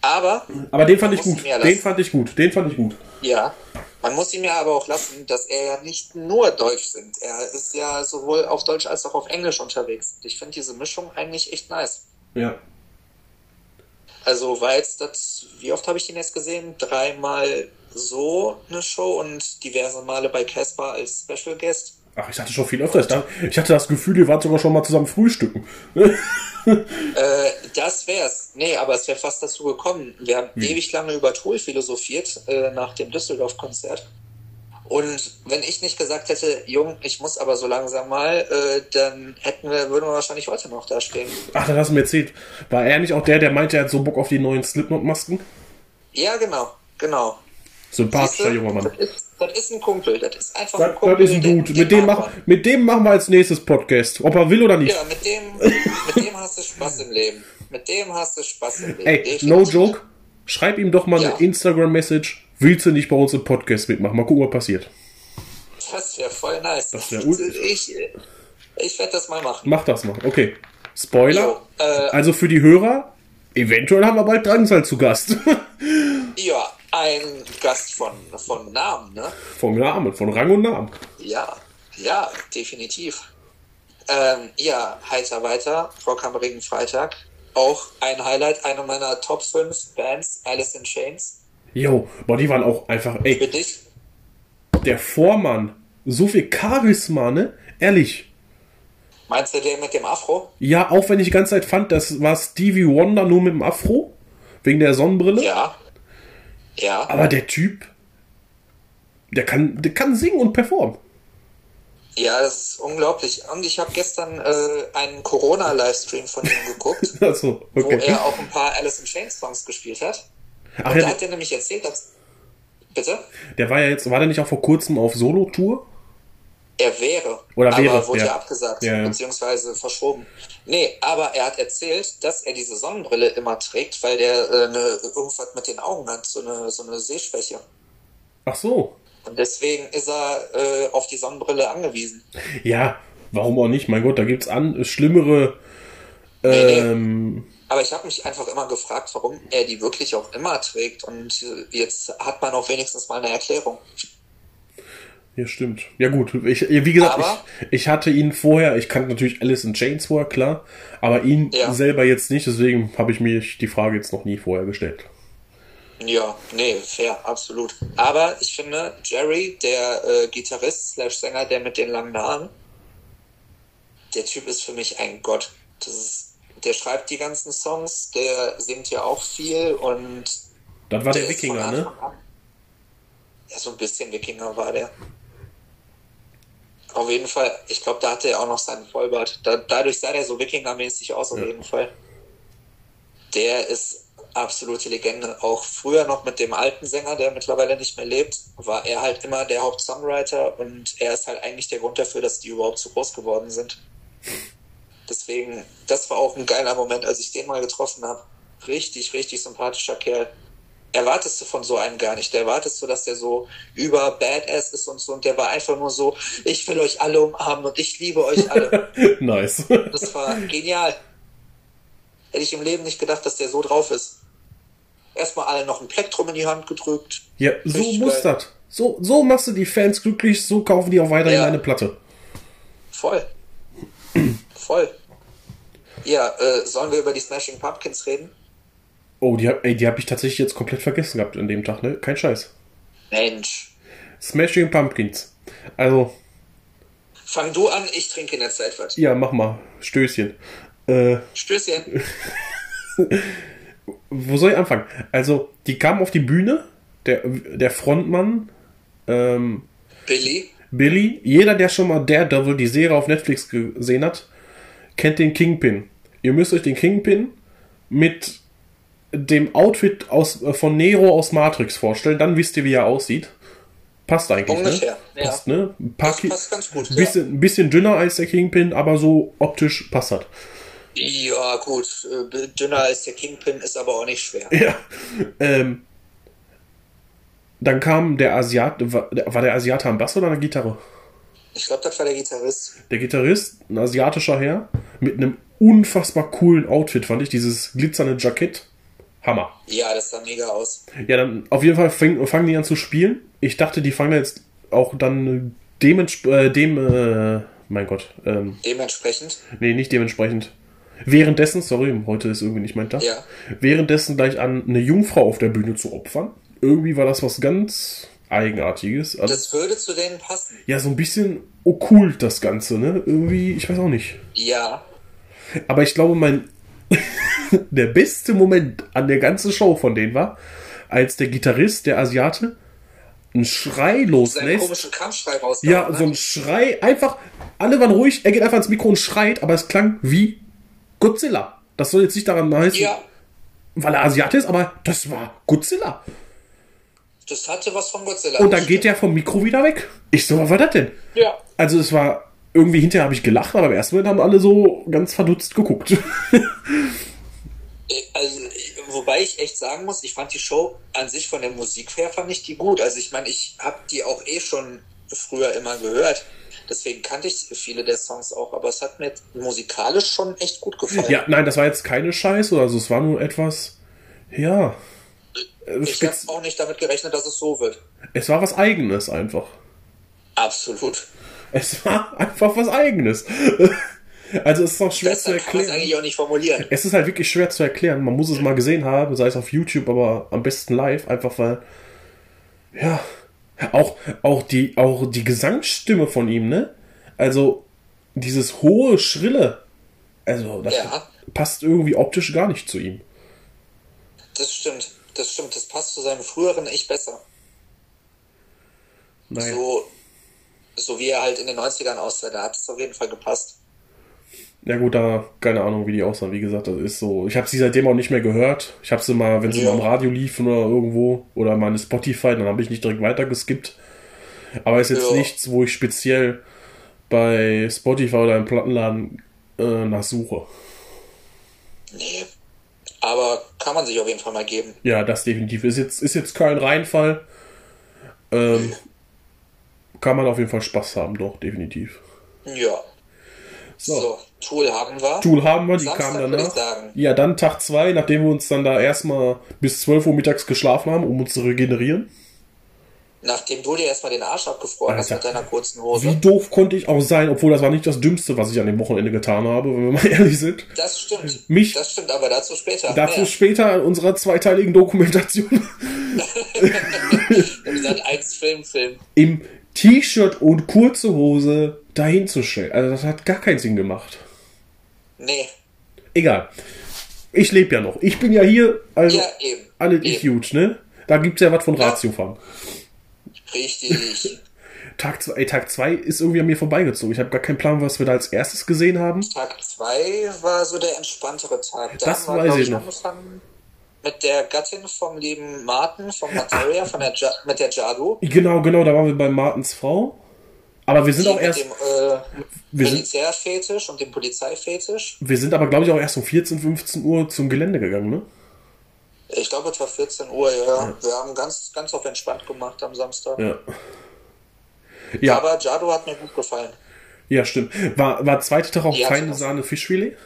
[SPEAKER 2] Aber.
[SPEAKER 1] Aber den fand ich gut. Den fand ich gut. Den fand ich gut.
[SPEAKER 2] Ja. Man muss ihm ja aber auch lassen, dass er ja nicht nur Deutsch singt. Er ist ja sowohl auf Deutsch als auch auf Englisch unterwegs. Ich finde diese Mischung eigentlich echt nice.
[SPEAKER 1] Ja.
[SPEAKER 2] Also war jetzt das, wie oft habe ich ihn jetzt gesehen? Dreimal so eine Show und diverse Male bei Casper als Special Guest.
[SPEAKER 1] Ach, ich hatte schon viel öfter. Ich hatte das Gefühl, ihr wart sogar schon mal zusammen frühstücken.
[SPEAKER 2] äh, das wär's. Nee, aber es wäre fast dazu gekommen. Wir haben hm. ewig lange über Tool philosophiert äh, nach dem Düsseldorf-Konzert. Und wenn ich nicht gesagt hätte, Jung, ich muss aber so langsam mal, äh, dann hätten wir, würden wir wahrscheinlich heute noch da stehen.
[SPEAKER 1] Ach, dann hast du mir erzählt. War er nicht auch der, der meinte, er hat so Bock auf die neuen Slipknot-Masken?
[SPEAKER 2] Ja, genau, genau.
[SPEAKER 1] Sympathischer junger Mann.
[SPEAKER 2] Das ist, das ist, ein Kumpel, das ist einfach das, ein Kumpel.
[SPEAKER 1] Das ist ein Dude. mit, dem mach, mit dem machen wir als nächstes Podcast. Ob er will oder nicht.
[SPEAKER 2] Ja, mit dem, mit dem hast du Spaß im Leben. Mit dem hast du Spaß im Leben.
[SPEAKER 1] Ey, Definitiv. no joke. Schreib ihm doch mal ja. eine Instagram-Message willst du nicht bei uns im Podcast mitmachen? Mal gucken, was passiert.
[SPEAKER 2] Das wäre voll nice.
[SPEAKER 1] Das wäre
[SPEAKER 2] Ich, ich werde das mal machen.
[SPEAKER 1] Mach das mal. Okay. Spoiler. Jo, äh, also für die Hörer, eventuell haben wir bald Drangsal zu Gast.
[SPEAKER 2] ja, ein Gast von, von Namen, ne?
[SPEAKER 1] Von Namen, von Rang und Namen.
[SPEAKER 2] Ja, ja, definitiv. Ähm, ja, heiter weiter, Ring Freitag. Auch ein Highlight, eine meiner Top 5 Bands, Alice in Chains.
[SPEAKER 1] Jo, boah, die waren auch einfach, ey. Der Vormann, so viel Charisma, ne? Ehrlich.
[SPEAKER 2] Meinst du den mit dem Afro?
[SPEAKER 1] Ja, auch wenn ich die ganze Zeit fand, das war Stevie Wonder nur mit dem Afro. Wegen der Sonnenbrille.
[SPEAKER 2] Ja. Ja.
[SPEAKER 1] Aber der Typ, der kann, der kann singen und performen.
[SPEAKER 2] Ja, das ist unglaublich. Und ich habe gestern äh, einen Corona-Livestream von ihm geguckt,
[SPEAKER 1] so, okay.
[SPEAKER 2] wo er auch ein paar Alice in Chains Songs gespielt hat. Ach, und ja, da hat er nämlich erzählt, dass. Bitte?
[SPEAKER 1] Der war ja jetzt, war der nicht auch vor kurzem auf Solo-Tour?
[SPEAKER 2] Er wäre.
[SPEAKER 1] Oder aber wäre,
[SPEAKER 2] wurde ja, abgesagt, ja, ja. beziehungsweise verschoben. Nee, aber er hat erzählt, dass er diese Sonnenbrille immer trägt, weil der äh, eine, irgendwas mit den Augen hat, so eine, so eine Sehschwäche.
[SPEAKER 1] Ach so.
[SPEAKER 2] Und deswegen ist er äh, auf die Sonnenbrille angewiesen.
[SPEAKER 1] Ja, warum auch nicht? Mein Gott, da gibt's an schlimmere. Ähm, nee, nee.
[SPEAKER 2] Aber ich habe mich einfach immer gefragt, warum er die wirklich auch immer trägt. Und jetzt hat man auch wenigstens mal eine Erklärung.
[SPEAKER 1] Ja, stimmt. Ja gut, ich, wie gesagt, ich, ich, hatte ihn vorher, ich kannte natürlich Alice in Chains vorher, klar, aber ihn ja. selber jetzt nicht, deswegen habe ich mir die Frage jetzt noch nie vorher gestellt.
[SPEAKER 2] Ja, nee, fair, absolut. Aber ich finde, Jerry, der äh, Gitarrist slash Sänger, der mit den langen Haaren, der Typ ist für mich ein Gott. Das ist der schreibt die ganzen Songs, der singt ja auch viel und.
[SPEAKER 1] Das war der, der Wikinger, ne?
[SPEAKER 2] Ja, so ein bisschen Wikinger war der. Auf jeden Fall, ich glaube, da hatte er auch noch seinen Vollbart. Da, dadurch sah der so Wikinger-mäßig aus, auf ja. jeden Fall. Der ist absolute Legende. Auch früher noch mit dem alten Sänger, der mittlerweile nicht mehr lebt, war er halt immer der Hauptsongwriter und er ist halt eigentlich der Grund dafür, dass die überhaupt so groß geworden sind. Deswegen, das war auch ein geiler Moment, als ich den mal getroffen habe. Richtig, richtig sympathischer Kerl. Erwartest du von so einem gar nicht. Der erwartest du, dass der so über Badass ist und so. Und der war einfach nur so, ich will euch alle umarmen und ich liebe euch alle.
[SPEAKER 1] nice.
[SPEAKER 2] Das war genial. Hätte ich im Leben nicht gedacht, dass der so drauf ist. Erstmal allen noch ein Plektrum in die Hand gedrückt.
[SPEAKER 1] Ja, so Richtig muss das. So, so machst du die Fans glücklich, so kaufen die auch weiterhin ja. eine Platte.
[SPEAKER 2] Voll. Voll. Ja, äh, sollen wir über die Smashing Pumpkins reden?
[SPEAKER 1] Oh, die, ey, die habe ich tatsächlich jetzt komplett vergessen gehabt an dem Tag, ne? Kein Scheiß.
[SPEAKER 2] Mensch.
[SPEAKER 1] Smashing Pumpkins. Also.
[SPEAKER 2] Fang du an, ich trinke in der Zeit was.
[SPEAKER 1] Ja, mach mal. Stößchen. Äh,
[SPEAKER 2] Stößchen.
[SPEAKER 1] Wo soll ich anfangen? Also, die kamen auf die Bühne, der, der Frontmann, ähm,
[SPEAKER 2] Billy.
[SPEAKER 1] Billy, jeder, der schon mal Daredevil, die Serie auf Netflix gesehen hat, kennt den Kingpin. Ihr müsst euch den Kingpin mit dem Outfit aus, äh, von Nero aus Matrix vorstellen, dann wisst ihr, wie er aussieht. Passt eigentlich,
[SPEAKER 2] Ungefähr,
[SPEAKER 1] ne?
[SPEAKER 2] ja.
[SPEAKER 1] Passt, ne? Ein paar
[SPEAKER 2] Das passt ganz gut.
[SPEAKER 1] ein bisschen, ein bisschen dünner als der Kingpin, aber so optisch passt das.
[SPEAKER 2] Ja, ja gut. äh, Dünner als der Kingpin ist aber auch nicht schwer.
[SPEAKER 1] Ja. Ähm, dann kam der Asiat, war, war der Asiate am Bass oder an der Gitarre?
[SPEAKER 2] Ich glaube, das war der Gitarrist.
[SPEAKER 1] Der Gitarrist, ein asiatischer Herr, mit einem unfassbar coolen Outfit, fand ich. Dieses glitzernde Jackett. Hammer.
[SPEAKER 2] Ja, das sah mega aus.
[SPEAKER 1] Ja, dann auf jeden Fall fang, fangen die an zu spielen. Ich dachte, die fangen jetzt auch dann dements äh, dem, äh, mein Gott, ähm,
[SPEAKER 2] Dementsprechend.
[SPEAKER 1] nee, nicht dementsprechend. Währenddessen, sorry, heute ist irgendwie nicht mein Tag.
[SPEAKER 2] Ja.
[SPEAKER 1] Währenddessen gleich an eine Jungfrau auf der Bühne zu opfern. Irgendwie war das was ganz Eigenartiges. Also,
[SPEAKER 2] Das würde zu denen passen.
[SPEAKER 1] ja, so ein bisschen okkult das Ganze, ne? Irgendwie, ich weiß auch nicht.
[SPEAKER 2] Ja.
[SPEAKER 1] Aber ich glaube, mein der beste Moment an der ganzen Show von denen war, als der Gitarrist, der Asiate, einen Schrei loslässt.
[SPEAKER 2] komischen Kampfschrei raus.
[SPEAKER 1] Ja, so ein Schrei, einfach, alle waren ruhig, er geht einfach ins Mikro und schreit, aber es klang wie Godzilla. Das soll jetzt nicht daran heißen,
[SPEAKER 2] Ja,
[SPEAKER 1] weil er Asiate ist, aber das war Godzilla.
[SPEAKER 2] das hatte was von Godzilla.
[SPEAKER 1] Und dann geht der vom Mikro wieder weg. Ich so, was war das denn?
[SPEAKER 2] Ja.
[SPEAKER 1] Also es war, irgendwie hinterher habe ich gelacht, aber im ersten Moment haben alle so ganz verdutzt geguckt.
[SPEAKER 2] Also, wobei ich echt sagen muss, ich fand die Show an sich von der Musik her fand ich die gut. Also ich meine, ich habe die auch eh schon früher immer gehört. Deswegen kannte ich viele der Songs auch, aber es hat mir musikalisch schon echt gut gefallen.
[SPEAKER 1] Ja, nein, das war jetzt keine Scheiße, also es war nur etwas, ja, äh,
[SPEAKER 2] ich habe auch nicht damit gerechnet, dass es so wird.
[SPEAKER 1] es war was Eigenes einfach.
[SPEAKER 2] Absolut.
[SPEAKER 1] Es war einfach was Eigenes. Also es ist auch schwer zu
[SPEAKER 2] Besser kann
[SPEAKER 1] erklären.
[SPEAKER 2] eigentlich auch nicht formulieren.
[SPEAKER 1] Es ist halt wirklich schwer zu erklären. Man muss es mal gesehen haben, sei es auf YouTube, aber am besten live, einfach weil, ja, auch, auch die, auch die Gesangsstimme von ihm, ne? Also, dieses hohe, schrille, also, das
[SPEAKER 2] Ja.
[SPEAKER 1] passt irgendwie optisch gar nicht zu ihm.
[SPEAKER 2] Das stimmt. Das stimmt. Das passt zu seinem früheren Ich besser.
[SPEAKER 1] Naja.
[SPEAKER 2] So, so wie er halt in den 90ern aussah, da hat es auf jeden Fall gepasst.
[SPEAKER 1] Ja gut, da keine Ahnung, wie die aussahen. Wie gesagt, das ist so. Ich habe sie seitdem auch nicht mehr gehört. Ich habe sie mal, wenn sie
[SPEAKER 2] Ja.
[SPEAKER 1] mal im Radio liefen oder irgendwo oder meine Spotify, dann habe ich nicht direkt weitergeskippt. Aber ist jetzt
[SPEAKER 2] Ja.
[SPEAKER 1] nichts, wo ich speziell bei Spotify oder im Plattenladen äh, nachsuche.
[SPEAKER 2] Nee. Aber kann man sich auf jeden Fall mal geben.
[SPEAKER 1] Ja, das definitiv. Ist jetzt, ist jetzt kein Reinfall. Ähm, kann man auf jeden Fall Spaß haben, doch, definitiv.
[SPEAKER 2] Ja.
[SPEAKER 1] So.
[SPEAKER 2] So, Tool haben wir.
[SPEAKER 1] Tool haben wir, die
[SPEAKER 2] Samstag
[SPEAKER 1] kamen danach.
[SPEAKER 2] sagen.
[SPEAKER 1] Ja, dann Tag 2, nachdem wir uns dann da erstmal bis 12 Uhr mittags geschlafen haben, um uns zu regenerieren.
[SPEAKER 2] Nachdem du dir erstmal den Arsch abgefroren hast
[SPEAKER 1] Alter.
[SPEAKER 2] mit deiner kurzen
[SPEAKER 1] Wie
[SPEAKER 2] Hose.
[SPEAKER 1] doof konnte ich auch sein, obwohl das war nicht das Dümmste, was ich an dem Wochenende getan habe, wenn wir mal ehrlich sind.
[SPEAKER 2] Das stimmt.
[SPEAKER 1] Mich-
[SPEAKER 2] Das stimmt, aber dazu später.
[SPEAKER 1] Dazu
[SPEAKER 2] mehr.
[SPEAKER 1] später in unserer zweiteiligen Dokumentation
[SPEAKER 2] Wir gesagt, eins Film, Film.
[SPEAKER 1] im T-Shirt und kurze Hose dahin zu stellen. Also das hat gar keinen Sinn gemacht.
[SPEAKER 2] Nee.
[SPEAKER 1] Egal. Ich lebe ja noch. Ich bin ja hier, also
[SPEAKER 2] Ja, eben.
[SPEAKER 1] alle ich
[SPEAKER 2] Eben.
[SPEAKER 1] huge, ne? Da gibt's ja was von Ratio fahren.
[SPEAKER 2] Richtig.
[SPEAKER 1] Tag 2 ey, Tag zwei ist irgendwie an mir vorbeigezogen. Ich habe gar keinen Plan, was wir da als erstes gesehen haben.
[SPEAKER 2] Tag 2 war so der entspanntere Tag. Da
[SPEAKER 1] Das weiß ich noch.
[SPEAKER 2] angefangen mit der Gattin vom lieben Martin, vom Materia, von der ja mit der Jadu.
[SPEAKER 1] Genau, genau, da waren wir bei Martens Frau. Aber wir sind
[SPEAKER 2] Die
[SPEAKER 1] auch
[SPEAKER 2] mit
[SPEAKER 1] erst,
[SPEAKER 2] dem äh, Militärfetisch und dem Polizeifetisch.
[SPEAKER 1] wir sind aber, glaube ich, auch erst um 14, 15 Uhr zum Gelände gegangen, ne?
[SPEAKER 2] Ich glaube, es war 14 Uhr, ja. Wir haben ganz, ganz auf entspannt gemacht am Samstag.
[SPEAKER 1] Ja. Ja,
[SPEAKER 2] Aber Jadu hat mir gut gefallen.
[SPEAKER 1] ja, stimmt. War, war zweite Tag auch
[SPEAKER 2] Ja, das-
[SPEAKER 1] Sahne Fischfilet?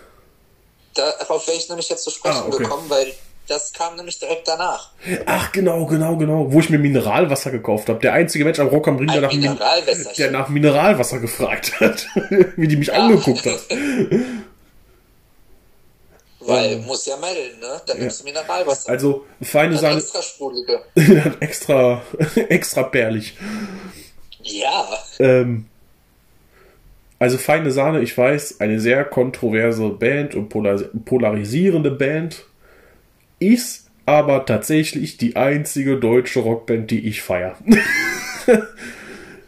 [SPEAKER 2] Darauf wäre ich nämlich jetzt zu sprechen
[SPEAKER 1] Ah, okay.
[SPEAKER 2] gekommen, weil das kam nämlich direkt danach.
[SPEAKER 1] Ach, genau, genau, genau. Wo ich mir Mineralwasser gekauft habe. Der einzige Mensch am Rock am Ring, der nach, Min der nach Mineralwasser gefragt hat. Wie die mich angeguckt hat.
[SPEAKER 2] Weil muss ja melden, ne? Dann nimmst du Mineralwasser.
[SPEAKER 1] Also, feine Sahne.
[SPEAKER 2] extra sprudelige.
[SPEAKER 1] extra, extra perlig.
[SPEAKER 2] Ja.
[SPEAKER 1] Ähm, also feine Sahne, ich weiß, eine sehr kontroverse Band und polar polarisierende Band ist aber tatsächlich die einzige deutsche Rockband, die ich feiere.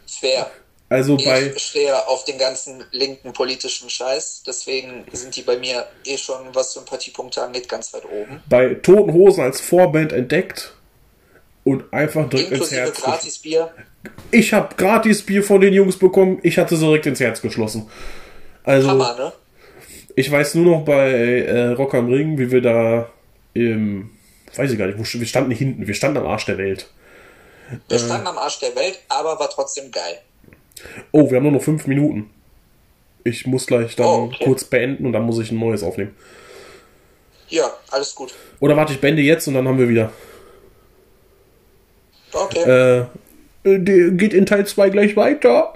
[SPEAKER 2] Fair.
[SPEAKER 1] Also bei.
[SPEAKER 2] Ich stehe auf den ganzen linken politischen Scheiß, deswegen sind die bei mir eh schon, was Sympathiepunkte angeht, ganz weit oben.
[SPEAKER 1] Bei Toten Hosen als Vorband entdeckt und einfach direkt ins
[SPEAKER 2] Inklusive
[SPEAKER 1] Herz. gesch-
[SPEAKER 2] Gratisbier.
[SPEAKER 1] Ich habe gratis Bier von den Jungs bekommen, ich hatte sie direkt ins Herz geschlossen. Also,
[SPEAKER 2] Hammer, ne?
[SPEAKER 1] ich weiß nur noch bei äh, Rock am Ring, wie wir da im. Weiß ich gar nicht, wo, wir standen hinten, wir standen am Arsch der Welt.
[SPEAKER 2] Wir standen am Arsch der Welt, aber war trotzdem geil.
[SPEAKER 1] Oh, wir haben nur noch fünf Minuten. Ich muss gleich dann
[SPEAKER 2] Oh, okay.
[SPEAKER 1] kurz beenden und dann muss ich ein neues aufnehmen.
[SPEAKER 2] Ja, alles gut.
[SPEAKER 1] Oder warte, ich beende jetzt und dann haben wir wieder.
[SPEAKER 2] Okay.
[SPEAKER 1] Äh, äh, geht in Teil 2 gleich weiter.